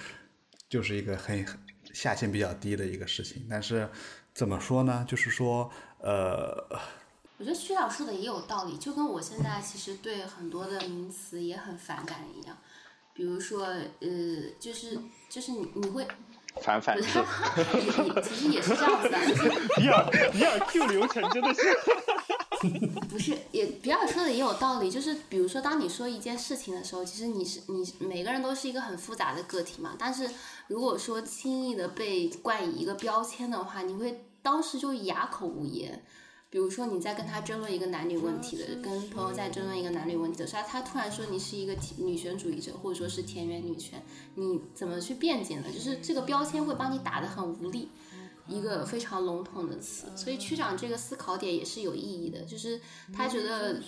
就是一个很很下限比较低的一个事情。但是怎么说呢？就是说，呃，我觉得徐老说的也有道理，就跟我现在其实对很多的名词也很反感一样。比如说，呃，就是就是你你会，反反制，也也其实也是这样子的，就是比尔比尔 Q 流程真的是，(laughs) 不是，也比尔说的也有道理，就是比如说，当你说一件事情的时候，其实你是你每个人都是一个很复杂的个体嘛。但是如果说轻易的被冠以一个标签的话，你会当时就哑口无言。比如说你在跟他争论一个男女问题的，跟朋友在争论一个男女问题的时候，他突然说你是一个女权主义者，或者说是田园女权，你怎么去辩解呢？就是这个标签会帮你打得很无力。一个非常笼统的词，所以区长这个思考点也是有意义的，就是他觉得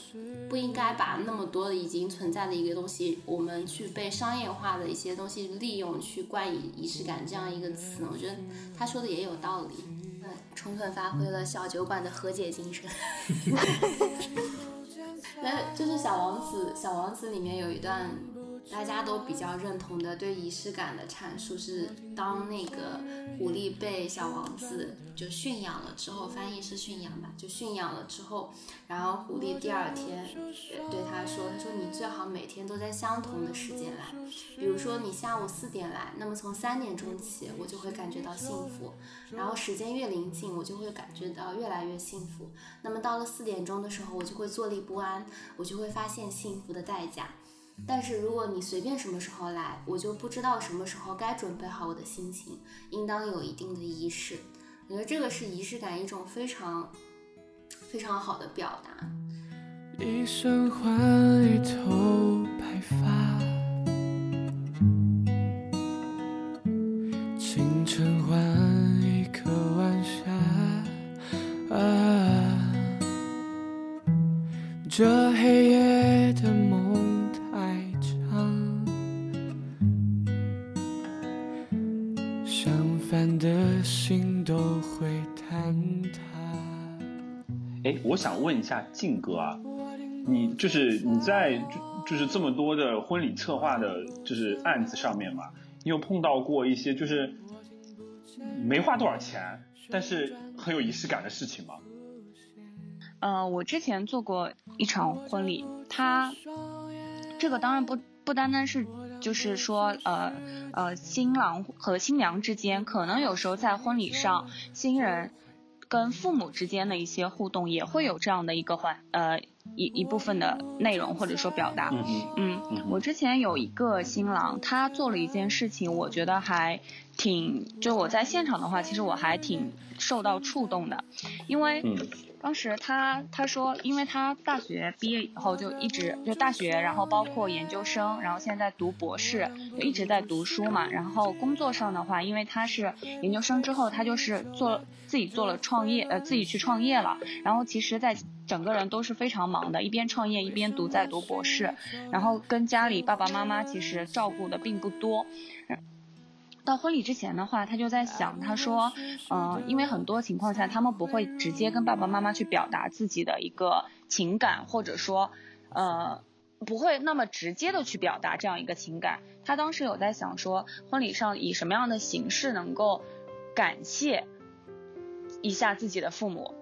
不应该把那么多的已经存在的一个东西，我们去被商业化的一些东西利用，去冠以仪式感这样一个词，我觉得他说的也有道理，对，充分发挥了小酒馆的和解精神。(laughs) 那就是小王子，小王子里面有一段大家都比较认同的对仪式感的阐述是，当那个狐狸被小王子就驯养了之后，翻译是驯养吧，就驯养了之后，然后狐狸第二天对他说：“他说你最好每天都在相同的时间来，比如说你下午四点来，那么从三点钟起我就会感觉到幸福，然后时间越临近，我就会感觉到越来越幸福。那么到了四点钟的时候，我就会坐立不安，我就会发现幸福的代价。但是如果你随便什么时候来，我就不知道什么时候该准备好我的心情，应当有一定的仪式。我觉得这个是仪式感一种非常非常好的表达。一生换一头白发，想问一下静哥啊，你就是你在就是这么多的婚礼策划的，就是案子上面嘛，你有碰到过一些就是没花多少钱，但是很有仪式感的事情吗？呃，我之前做过一场婚礼，它这个当然不不单单是就是说呃呃新郎和新娘之间，可能有时候在婚礼上新人跟父母之间的一些互动也会有这样的一个环呃一一部分的内容或者说表达。嗯嗯我之前有一个新郎，他做了一件事情，我觉得还挺，就我在现场的话，其实我还挺受到触动的，因为嗯当时他他说，因为他大学毕业以后就一直就大学，然后包括研究生，然后现在读博士，就一直在读书嘛。然后工作上的话，因为他是研究生之后，他就是做自己做了创业，呃，自己去创业了。然后其实，在整个人都是非常忙的，一边创业一边读在读博士，然后跟家里爸爸妈妈其实照顾的并不多。到婚礼之前的话，他就在想，他说，嗯、因为很多情况下他们不会直接跟爸爸妈妈去表达自己的一个情感，或者说，呃，不会那么直接的去表达这样一个情感。他当时有在想说，婚礼上以什么样的形式能够感谢一下自己的父母。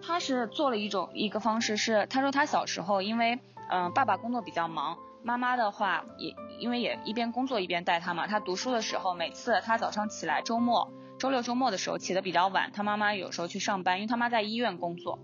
他是做了一种一个方式是，他说他小时候因为嗯、爸爸工作比较忙，妈妈的话也因为也一边工作一边带他嘛。他读书的时候，每次他早上起来，周末周六周末的时候起得比较晚，他妈妈有时候去上班，因为他妈在医院工作，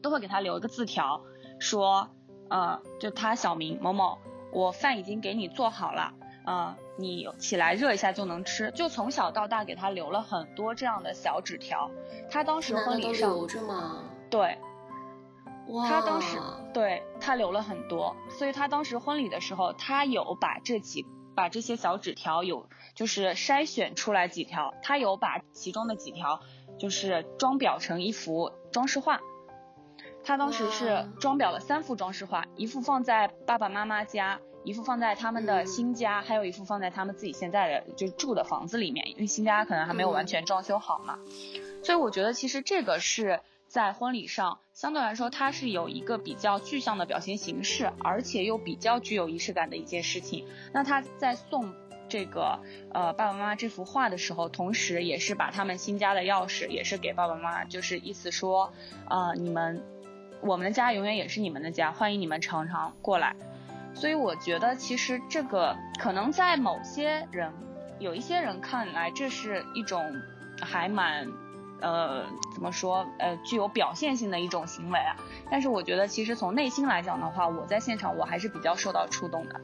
都会给他留一个字条，说呃就他小名某某，我饭已经给你做好了。呃，你起来热一下就能吃，就从小到大给他留了很多这样的小纸条。他当时婚礼上留着吗？对，哇，他当时对他留了很多，所以他当时婚礼的时候，他有把这几把这些小纸条有就是筛选出来几条，他有把其中的几条就是装裱成一幅装饰画。他当时是装裱了三幅装饰画，一幅放在爸爸妈妈家，一幅放在他们的嗯新家，还有一幅放在他们自己现在的就是住的房子里面，因为新家可能还没有完嗯全装修好嘛。所以我觉得其实这个是在婚礼上相对来说它是有一个比较具象的表现形式，而且又比较具有仪式感的一件事情。那他在送这个呃爸爸妈妈这幅画的时候，同时也是把他们新家的钥匙也是给爸爸妈妈，就是意思说，呃你们我们的家永远也是你们的家，欢迎你们常常过来。所以我觉得其实这个可能在某些人有一些人看来，这是一种还蛮呃怎么说呃具有表现性的一种行为啊。但是我觉得其实从内心来讲的话，我在现场我还是比较受到触动的。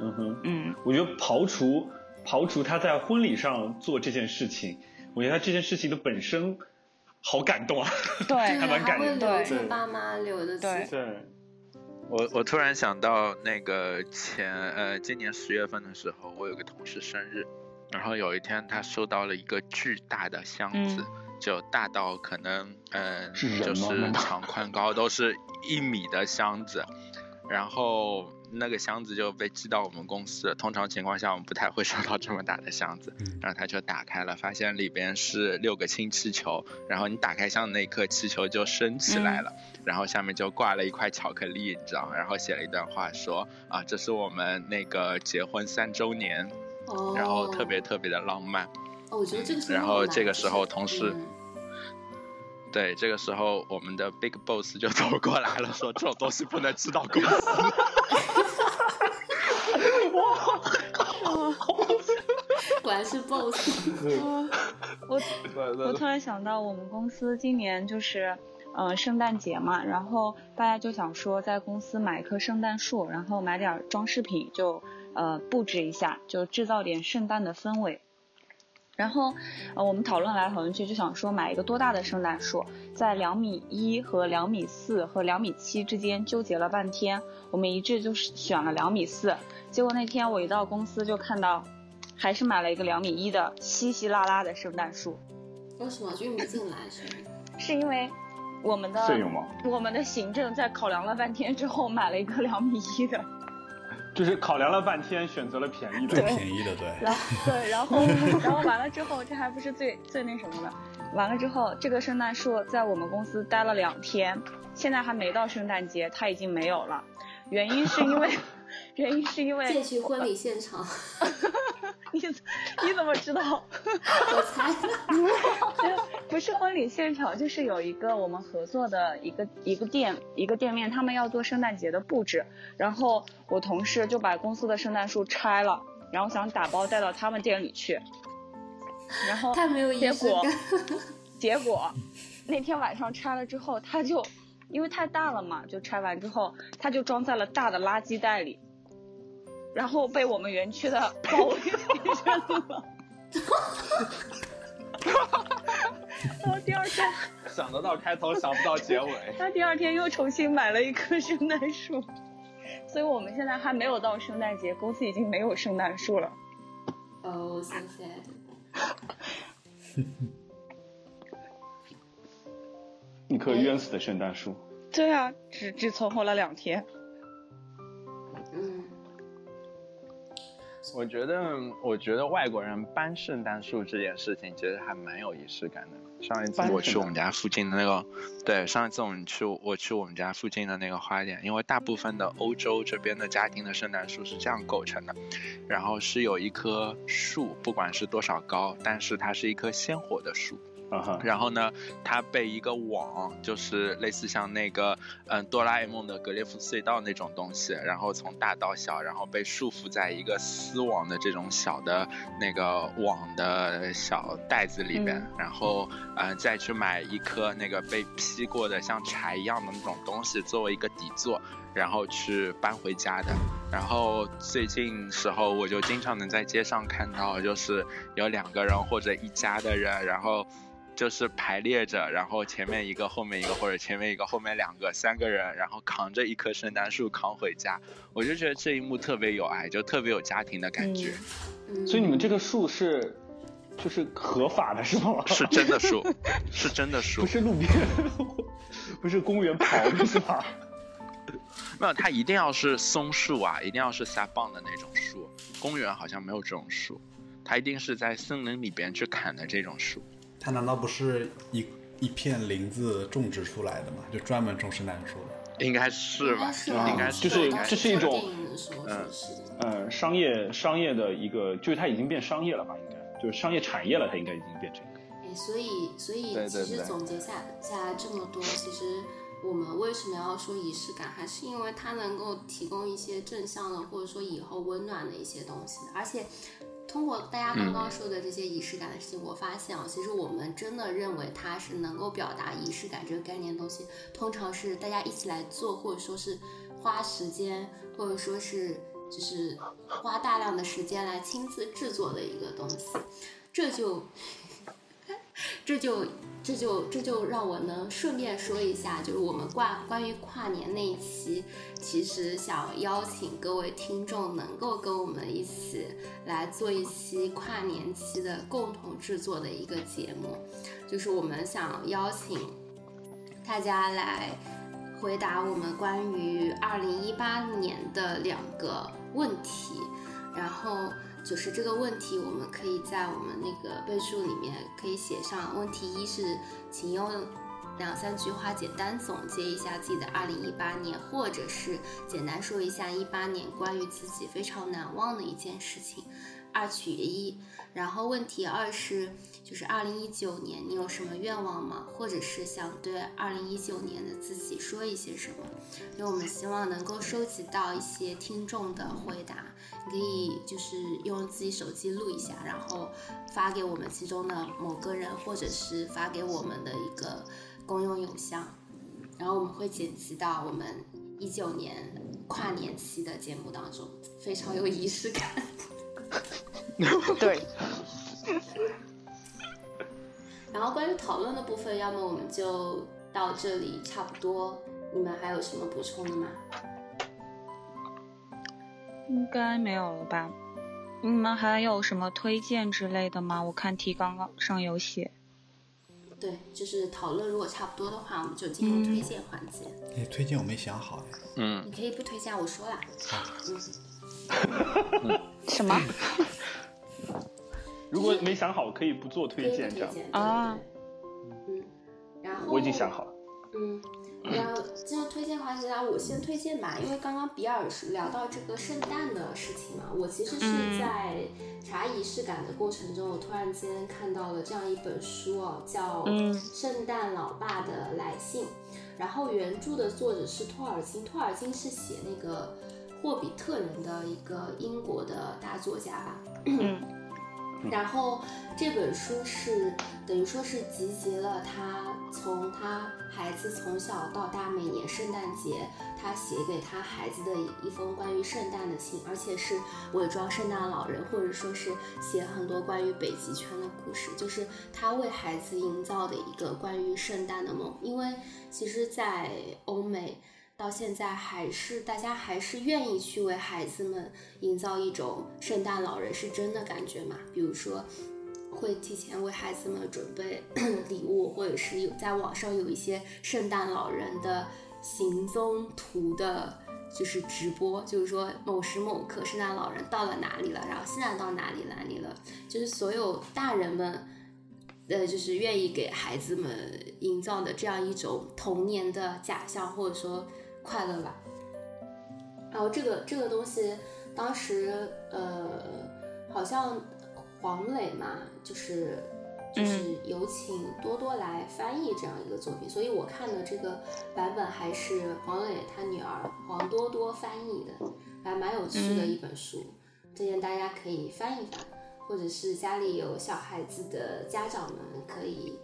嗯哼，嗯我觉得刨除刨除他在婚礼上做这件事情，我觉得他这件事情的本身好感动啊。(laughs) 对对，还蛮感会人的留着对爸妈留的字对对，我我突然想到那个前呃今年十月份的时候，我有个同事生日，然后有一天他收到了一个巨大的箱子，嗯就大到可能呃就是长宽高都是一米的箱子，然后那个箱子就被寄到我们公司。通常情况下我们不太会收到这么大的箱子，嗯然后他就打开了，发现里边是六个氢气球，然后你打开箱的那一刻，气球就升起来了，然后下面就挂了一块巧克力，你知道吗？然后写了一段话说啊，这是我们那个结婚三周年，哦，然后特别特别的浪漫。哦，我觉得这个是然后这个时候同事嗯对，这个时候我们的 big boss 就走过来了，说这种东西不能寄到公司。(laughs) 然是 boss，(laughs) 我我突然想到，我们公司今年就是，呃，圣诞节嘛，然后大家就想说在公司买一棵圣诞树，然后买点儿装饰品，就呃布置一下，就制造点圣诞的氛围。然后，呃，我们讨论来讨论去，就想说买一个多大的圣诞树，在两米一和两米四和两米七之间纠结了半天，我们一致就是选了两米四。结果那天我一到公司就看到，还是买了一个两米一的稀稀拉拉的圣诞树。为什么就运不进来是吗？(laughs) 是因为我们的费用吗？我们的行政在考量了半天之后，买了一个两米一的，(laughs) 就是考量了半天，选择了便宜的最。便宜的，对。然后对，然后 (laughs) 然后完了之后，这还不是最最那什么的，完了之后，这个圣诞树在我们公司待了两天，现在还没到圣诞节，它已经没有了，原因是因为原因是因为借去婚礼现场，(laughs) 你你怎么知道？我猜的。(laughs) 不是婚礼现场，就是有一个我们合作的一个一个店一个店面，他们要做圣诞节的布置，然后我同事就把公司的圣诞树拆了，然后想打包带到他们店里去，然后太没有结果。(laughs) 结果那天晚上拆了之后，他就因为太大了嘛，就拆完之后他就装在了大的垃圾袋里，然后被我们园区的保卫给认了。(laughs) 然后第二天，想得到开头，想不到结尾。(laughs) 他第二天又重新买了一棵圣诞树，所以我们现在还没有到圣诞节，公司已经没有圣诞树了。哦，so sad。(laughs) 一棵冤死的圣诞树。对啊，只只存活了两天。我觉得，我觉得外国人搬圣诞树这件事情其实还蛮有仪式感的。上一次我去我们家附近的那个，对，上一次我们去我去我们家附近的那个花店，因为大部分的欧洲这边的家庭的圣诞树是这样构成的，然后是有一棵树，不管是多少高，但是它是一棵鲜活的树。啊，然后呢，它被一个网，就是类似像那个嗯哆啦 A 梦的格列佛隧道那种东西，然后从大到小，然后被束缚在一个丝网的这种小的那个网的小袋子里边，然后嗯、呃再去买一颗那个被劈过的像柴一样的那种东西作为一个底座。然后去搬回家的，然后最近时候我就经常能在街上看到，就是有两个人或者一家的人，然后就是排列着，然后前面一个，后面一个，或者前面一个，后面两个，三个人，然后扛着一棵圣诞树扛回家，我就觉得这一幕特别有爱，就特别有家庭的感觉，嗯所以你们这个树是，就是合法的是吗？是真的树，是真的树不，是路边，不是公园刨的是吧？(laughs) 没有，它一定要是松树啊，一定要是撒棒的那种树，公园好像没有这种树，它一定是在森林里边去砍的这种树。它难道不是一一片林子种植出来的吗？就专门种圣诞树的？应该是吧？是应该是就是这是一种。嗯，商业商业的一个，就是它已经变商业了吧？应该就是商业产业了，它应该已经变成。哎，所以所以其实总结下下来这么多，其实我们为什么要说仪式感，还是因为它能够提供一些正向的，或者说以后温暖的一些东西。而且通过大家刚刚说的这些仪式感的事情，我发现啊，其实我们真的认为它是能够表达仪式感这个概念的东西，通常是大家一起来做，或者说是花时间，或者说是就是花大量的时间来亲自制作的一个东西，这就这就这就这就让我能顺便说一下，就是我们挂关于跨年那一期，其实想邀请各位听众能够跟我们一起来做一期跨年期的共同制作的一个节目，就是我们想邀请大家来回答我们关于二零一八年的两个问题，然后就是这个问题，我们可以在我们那个备注里面可以写上。问题一是，请用两三句话简单总结一下自己的二零一八年，或者是简单说一下一八年关于自己非常难忘的一件事情，二取一。然后问题二是，就是二零一九年你有什么愿望吗？或者是想对二零一九年的自己说一些什么？因为我们希望能够收集到一些听众的回答，你可以就是用自己手机录一下，然后发给我们其中的某个人，或者是发给我们的一个公用邮箱，然后我们会剪辑到我们一九年跨年期的节目当中，非常有仪式感。(laughs) 对，(laughs) 然后关于讨论的部分，要么我们就到这里差不多。你们还有什么补充的吗？应该没有了吧？你们还有什么推荐之类的吗？我看提纲上有写。对，就是讨论如果差不多的话，我们就进入推荐环节。哎，推荐我没想好哎。嗯你可以不推荐，我说啦。什么？(laughs) 如果没想好，可以不做推荐，这样。啊。嗯，然后我已经想好了。嗯，然后进入推荐环节，然后我先推荐吧，因为刚刚比尔是聊到这个圣诞的事情嘛，我其实是在查仪式感的过程中，我突然间看到了这样一本书哦，叫嗯《圣诞老爸的来信》，然后原著的作者是托尔金，托尔金是写那个《霍比特人》的一个英国的大作家吧，嗯 (clears throat) 然后这本书是等于说是集结了他从他孩子从小到大每年圣诞节他写给他孩子的一封关于圣诞的信，而且是伪装圣诞老人，或者说是写很多关于北极圈的故事，就是他为孩子营造的一个关于圣诞的梦。因为其实，在欧美。到现在还是大家还是愿意去为孩子们营造一种圣诞老人是真的感觉嘛？比如说，会提前为孩子们准备 (clears throat) 礼物，或者是有在网上有一些圣诞老人的行踪图的，就是直播，就是说某时某刻圣诞老人到了哪里了，然后现在到哪里哪里了，就是所有大人们。呃，就是愿意给孩子们营造的这样一种童年的假象，或者说快乐吧。然后这个这个东西，当时呃，好像黄磊嘛，就是就是有请多多来翻译这样一个作品，所以我看的这个版本还是黄磊他女儿黄多多翻译的，还蛮有趣的一本书，推荐大家可以翻一翻。或者是家里有小孩子的家长们可以，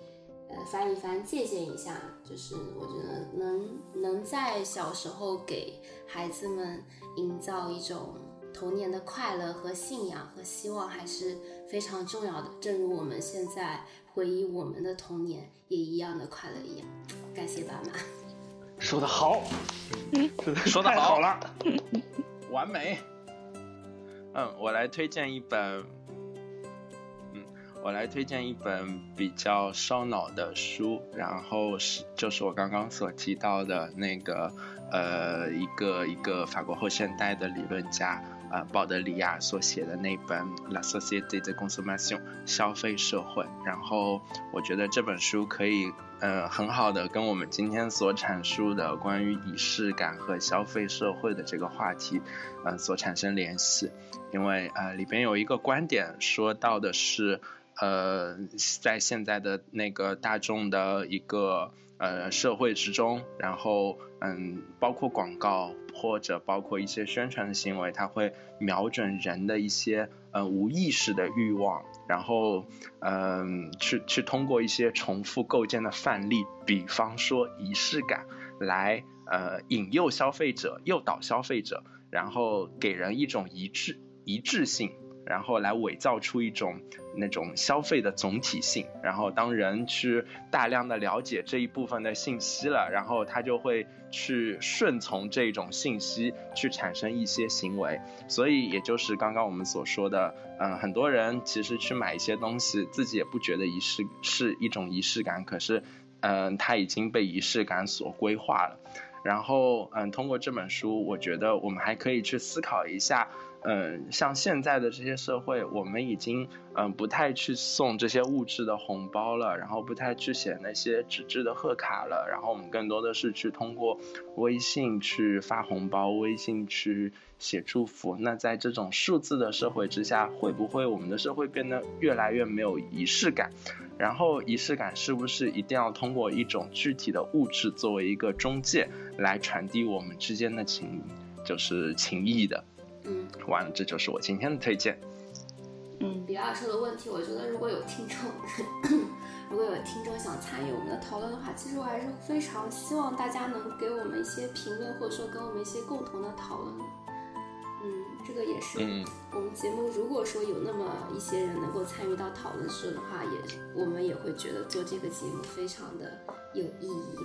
呃，翻一翻，借鉴一下。就是我觉得能能在小时候给孩子们营造一种童年的快乐和信仰和希望，还是非常重要的。正如我们现在回忆我们的童年也一样的快乐一样。感谢爸妈。说的好，说的好太好了。完美。嗯，我来推荐一本，嗯，我来推荐一本比较烧脑的书，然后是就是我刚刚所提到的那个呃一个一个法国后现代的理论家呃鲍德里亚所写的那本《La Société de Consommation》消费社会，然后我觉得这本书可以呃很好的跟我们今天所阐述的关于仪式感和消费社会的这个话题呃所产生联系，因为呃里边有一个观点说到的是呃在现在的那个大众的一个呃社会之中，然后嗯包括广告或者包括一些宣传的行为，它会瞄准人的一些呃无意识的欲望，然后嗯去去通过一些重复构建的范例，比方说仪式感来呃引诱消费者、诱导消费者，然后给人一种一致一致性。然后来伪造出一种那种消费的总体性，然后当人去大量的了解这一部分的信息了，然后他就会去顺从这种信息去产生一些行为，所以也就是刚刚我们所说的，嗯，很多人其实去买一些东西，自己也不觉得仪式是一种仪式感，可是，嗯，他已经被仪式感所规划了。然后，嗯，通过这本书，我觉得我们还可以去思考一下。嗯，像现在的这些社会，我们已经嗯不太去送这些物质的红包了，然后不太去写那些纸质的贺卡了，然后我们更多的是去通过微信去发红包，微信去写祝福。那在这种数字的社会之下，会不会我们的社会变得越来越没有仪式感？然后仪式感是不是一定要通过一种具体的物质作为一个中介来传递我们之间的情，就是情谊的？嗯，完了，这就是我今天的推荐。嗯，比尔说的问题，我觉得如果有听众，(coughs) 如果有听众想参与我们的讨论的话，其实我还是非常希望大家能给我们一些评论，或者说跟我们一些共同的讨论。嗯，这个也是嗯我们节目如果说有那么一些人能够参与到讨论室的话，也我们也会觉得做这个节目非常的有意义。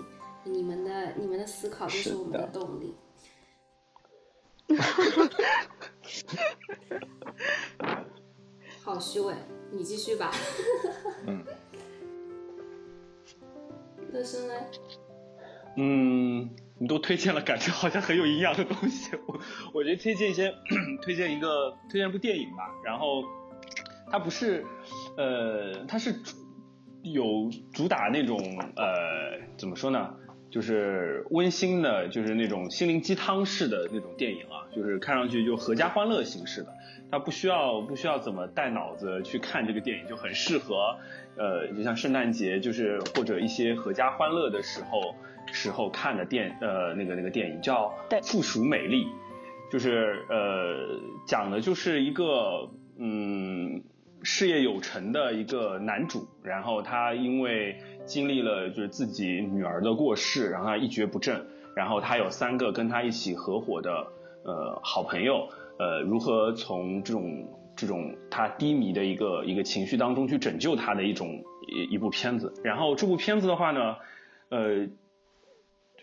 你们的你们的思考就是是我们的的动力。(laughs) 好虚伪，你继续吧。嗯，(laughs) 乐生呢？嗯，你都推荐了，感觉好像很有营养的东西。我我觉得推荐一些，(coughs) 推荐一个，推荐一部电影吧。然后它不是，呃，它是主有主打那种呃，怎么说呢？就是温馨的，就是那种心灵鸡汤式的那种电影啊，就是看上去就合家欢乐形式的。它不需要不需要怎么带脑子去看这个电影，就很适合，呃，就像圣诞节，就是或者一些合家欢乐的时候时候看的电呃那个那个电影叫《附属美丽》，就是呃讲的就是一个嗯事业有成的一个男主，然后他因为经历了就是自己女儿的过世，然后他一蹶不振，然后他有三个跟他一起合伙的呃好朋友。呃，如何从这种这种他低迷的一个一个情绪当中去拯救他的一种一一部片子。然后这部片子的话呢，呃，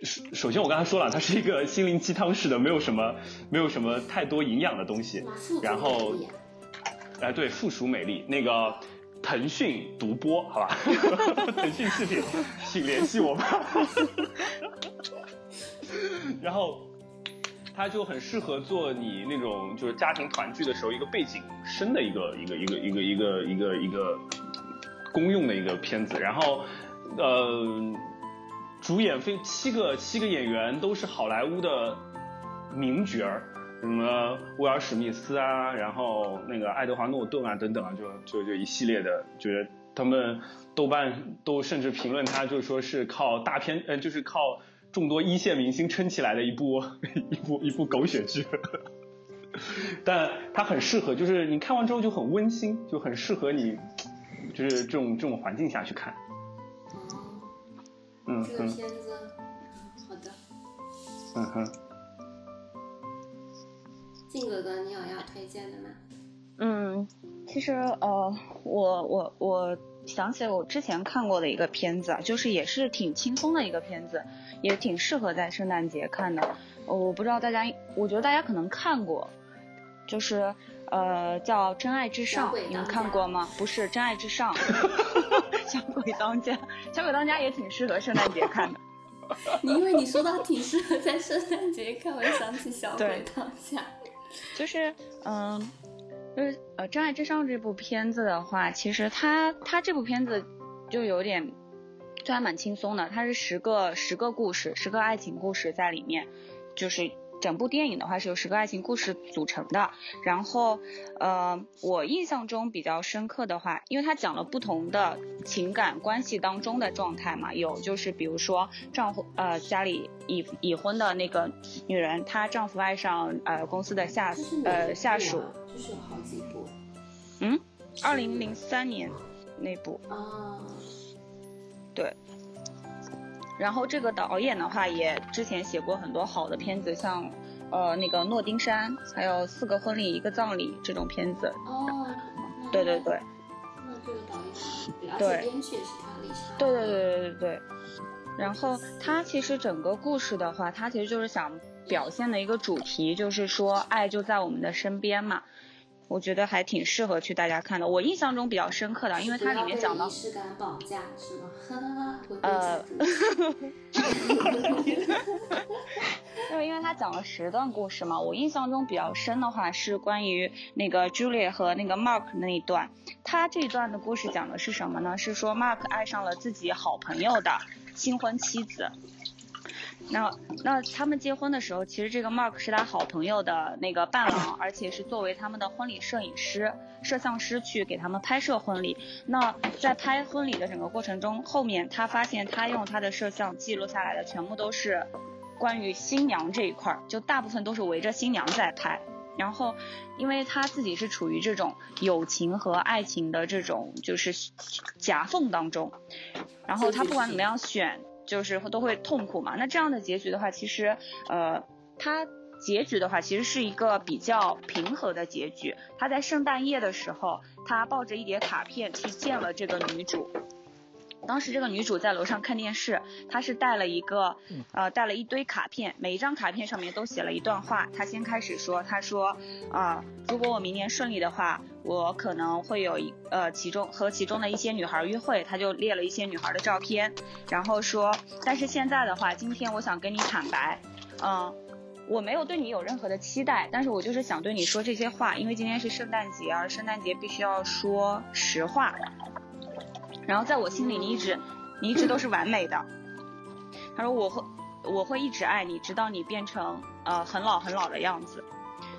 首首先我刚才说了，它是一个心灵鸡汤式的，没有什么没有什么太多营养的东西。然后哎，对，附属美丽那个腾讯独播，好吧，(laughs) 腾讯视频，请联系我吧。(laughs) 然后，它就很适合做你那种就是家庭团聚的时候一个背景声的一个一个一个一个一个一个一个公用的一个片子。然后，呃，主演非七个七个演员都是好莱坞的名角儿。什么威尔史密斯啊，然后那个爱德华诺顿啊等等啊，就就就一系列的，觉得他们豆瓣都甚至评论他，就说是靠大片，呃，就是靠众多一线明星撑起来的一部 (laughs) 一部一部狗血剧。(laughs) 但它很适合，就是你看完之后就很温馨，就很适合你，就是这种这种环境下去看。哦，嗯这个嗯片子，好的，嗯哼。靖哥哥，你有要推荐的吗？嗯，其实呃，我我我想起我之前看过的一个片子啊，就是也是挺轻松的一个片子，也挺适合在圣诞节看的。呃我不知道大家，我觉得大家可能看过，就是呃叫《真爱至上你们看过吗？不是《真爱至上》(laughs) (laughs) 小鬼当家，小鬼当家也挺适合圣诞节看的。(laughs) 你因为你说到挺适合在圣诞节看，我就想起小鬼当家。就是嗯，就是呃，《真爱至上》这部片子的话，其实它它这部片子就有点，就还蛮轻松的。它是十个十个故事，十个爱情故事在里面，就是整部电影的话是由十个爱情故事组成的。然后呃，我印象中比较深刻的话，因为它讲了不同的情感关系当中的状态嘛，有就是比如说丈夫呃家里已已婚的那个女人，她丈夫爱上呃公司的下呃下属，就是有好几部嗯，二零零三年那部，啊。对。然后这个导演的话，也之前写过很多好的片子，像呃那个诺丁山，还有四个婚礼一个葬礼这种片子。哦，对对对，那这个导演，而对且编剧也是他厉害。对对对对对对。然后他其实整个故事的话，他其实就是想表现的一个主题，就是说爱就在我们的身边嘛。我觉得还挺适合去大家看的。我印象中比较深刻的，因为它里面讲到呃小主题就是因为他讲了十段故事嘛，我印象中比较深的话是关于那个 Julia 和那个 Mark 那一段。他这一段的故事讲的是什么呢？是说 Mark 爱上了自己好朋友的新婚妻子。那那他们结婚的时候，其实这个 Mark 是他好朋友的那个伴郎，(laughs) 而且是作为他们的婚礼摄影师、摄像师去给他们拍摄婚礼。那在拍婚礼的整个过程中，后面他发现他用他的摄像记录下来的全部都是关于新娘这一块儿，就大部分都是围着新娘在拍。然后，因为他自己是处于这种友情和爱情的这种就是夹缝当中，然后他不管怎么样选，就是都会痛苦嘛。那这样的结局的话，其实呃，他结局的话其实是一个比较平和的结局。他在圣诞夜的时候，他抱着一叠卡片去见了这个女主。当时这个女主在楼上看电视，她是带了一个，呃，带了一堆卡片，每一张卡片上面都写了一段话。她先开始说，她说，啊、如果我明年顺利的话，我可能会有一，呃，其中和其中的一些女孩约会，她就列了一些女孩的照片，然后说，但是现在的话，今天我想跟你坦白，嗯、我没有对你有任何的期待，但是我就是想对你说这些话，因为今天是圣诞节，而圣诞节必须要说实话。然后在我心里，你一直，你一直都是完美的。他说我会，我会一直爱你，直到你变成呃很老很老的样子。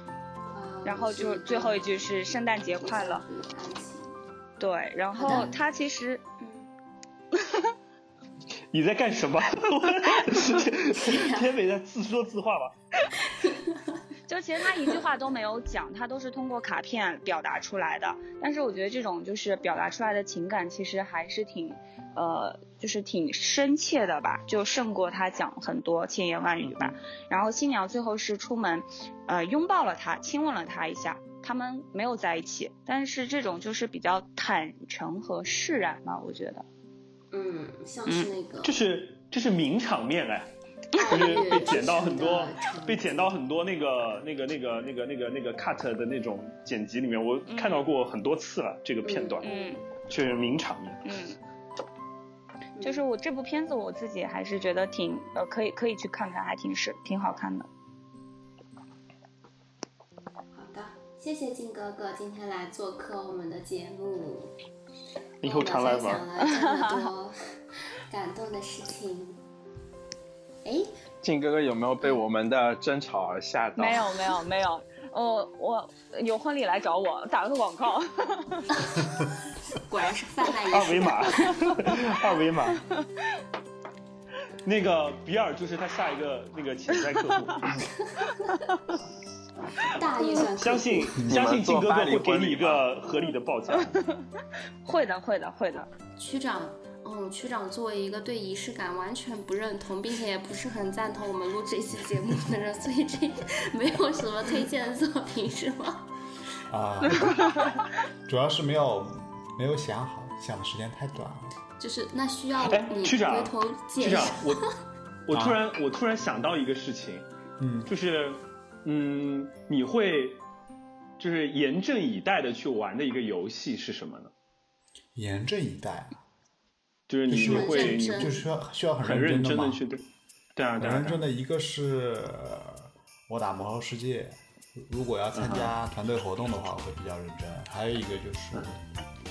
呃然后就最后一句是圣诞节快乐。对，然后他其实，你在干什么？(laughs) (laughs) 天美在自说自话吧？(laughs) 就其实他一句话都没有讲，他都是通过卡片表达出来的。但是我觉得这种就是表达出来的情感，其实还是挺，呃，就是挺深切的吧，就胜过他讲很多千言万语吧。然后新娘最后是出门，呃，拥抱了他，亲吻了他一下。他们没有在一起，但是这种就是比较坦诚和释然吧，我觉得。嗯，像是那个，这是这是名场面哎，就是被剪到很多，(laughs) 被剪到很多那个那个那个那个那个那个 cut 的那种剪辑里面，我看到过很多次了这个片段，嗯确实名场面。嗯，就是我这部片子我自己还是觉得挺呃可以可以去看看，还挺是挺好看的。好的，谢谢靖哥哥今天来做客我们的节目，以后常来玩们分享了这么多感动的事情。哎，靖哥哥有没有被我们的争吵而吓到？没有没有没有，我我有婚礼来找我打了个广告。(laughs) 果然是贩卖二维码 (laughs) 二维码。那个比尔就是他下一个那个潜在客户，(laughs) 大预算客户相信相信靖哥哥会给你一个合理的报价。会的会的会的。区长，嗯，区长作为一个对仪式感完全不认同，并且也不是很赞同我们录这期节目的人，所以这没有什么推荐的作品是吗？啊，(laughs) 主要是没有没有想好，想的时间太短了。就是那需要哎你区长回头解释。，我 (laughs) 我突然我突然想到一个事情，嗯，就是嗯，你会就是严阵以待的去玩的一个游戏是什么呢？严阵以待，就是你就是会你很认真就需要需要很认真的嘛。对，对啊很认真的一个是我打魔兽世界，如果要参加团队活动的话，我会比较认真。还有一个就是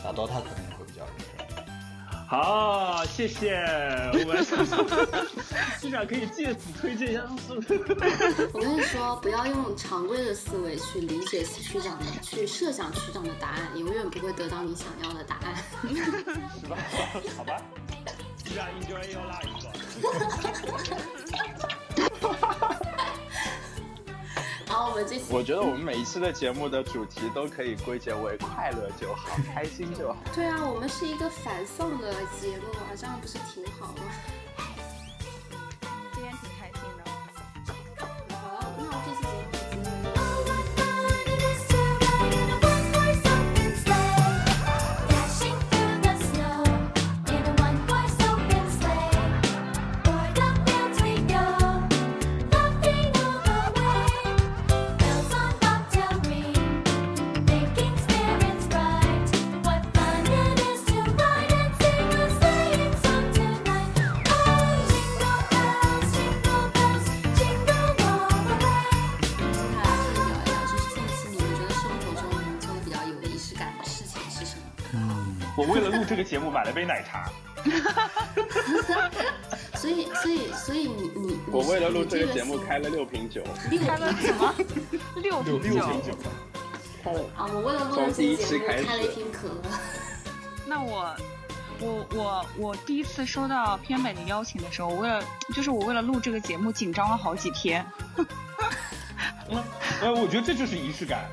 打 DOTA 可能也会比较认真。好，谢谢。我们想说区长可以借此推荐一下？(laughs) 我跟你说，不要用常规的思维去理解区长的，去设想区长的答案，永远不会得到你想要的答案。是吧？好吧，区长 enjoy your life。然后我们这期，我觉得我们每一期的节目的主题都可以归结为快乐就好，开心就好。对啊，我们是一个反送的节目啊，这样不是挺好吗？这个节目买了杯奶茶，(laughs) 所以，所以，所以你你，我为了录这个节目开了六瓶酒，六开了瓶什么？(laughs) 六六瓶酒。六瓶酒。啊！我为了录这期节第一期开目开了一瓶可乐。(laughs) 那我，我我我第一次收到偏北的邀请的时候，我为了就是我为了录这个节目紧张了好几天。呃，我觉得这就是仪式感。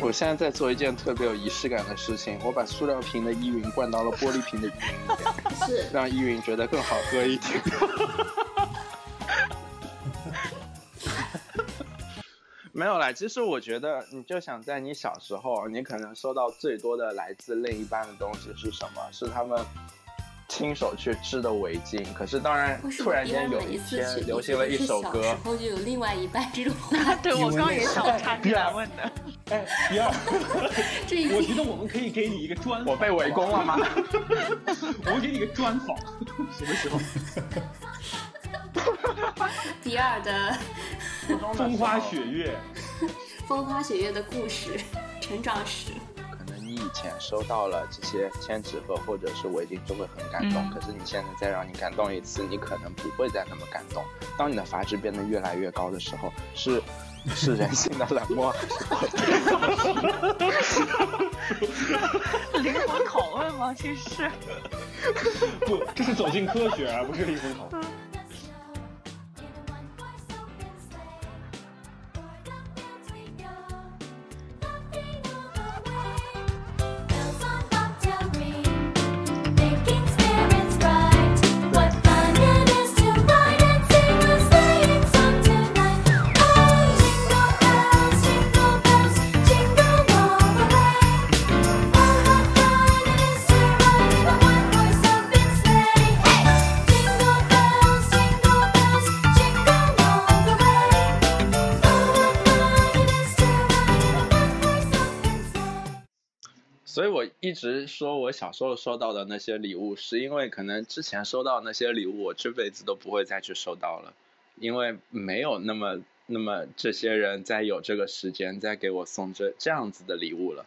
我现在在做一件特别有仪式感的事情，我把塑料瓶的依云灌到了玻璃瓶的依云里面，(laughs) 是让依云觉得更好喝一点。(laughs) 没有啦，其实我觉得，你就想在你小时候，你可能收到最多的来自另一半的东西是什么？是他们亲手去织的围巾。可是当然，突然间有一天流行了一首歌是小时，候就有另外一半这种 (laughs) 话对我刚也想插进来问的。哎，第二，这已经我觉得我们可以给你一个专访，我被围攻了吗？(laughs) 我们给你一个专访，什么时候？第二的风花雪月，风花雪月的故事成长史。可能你以前收到了这些千纸鹤或者是围巾就会很感动，嗯可是你现在再让你感动一次，你可能不会再那么感动。当你的阀值变得越来越高的时候，是是人性的冷漠，(laughs) 灵魂拷问吗？其实是。不，这是走进科学，而不是灵魂拷问。一直说我小时候收到的那些礼物，是因为可能之前收到那些礼物，我这辈子都不会再去收到了，因为没有那么那么这些人在有这个时间再给我送这这样子的礼物了。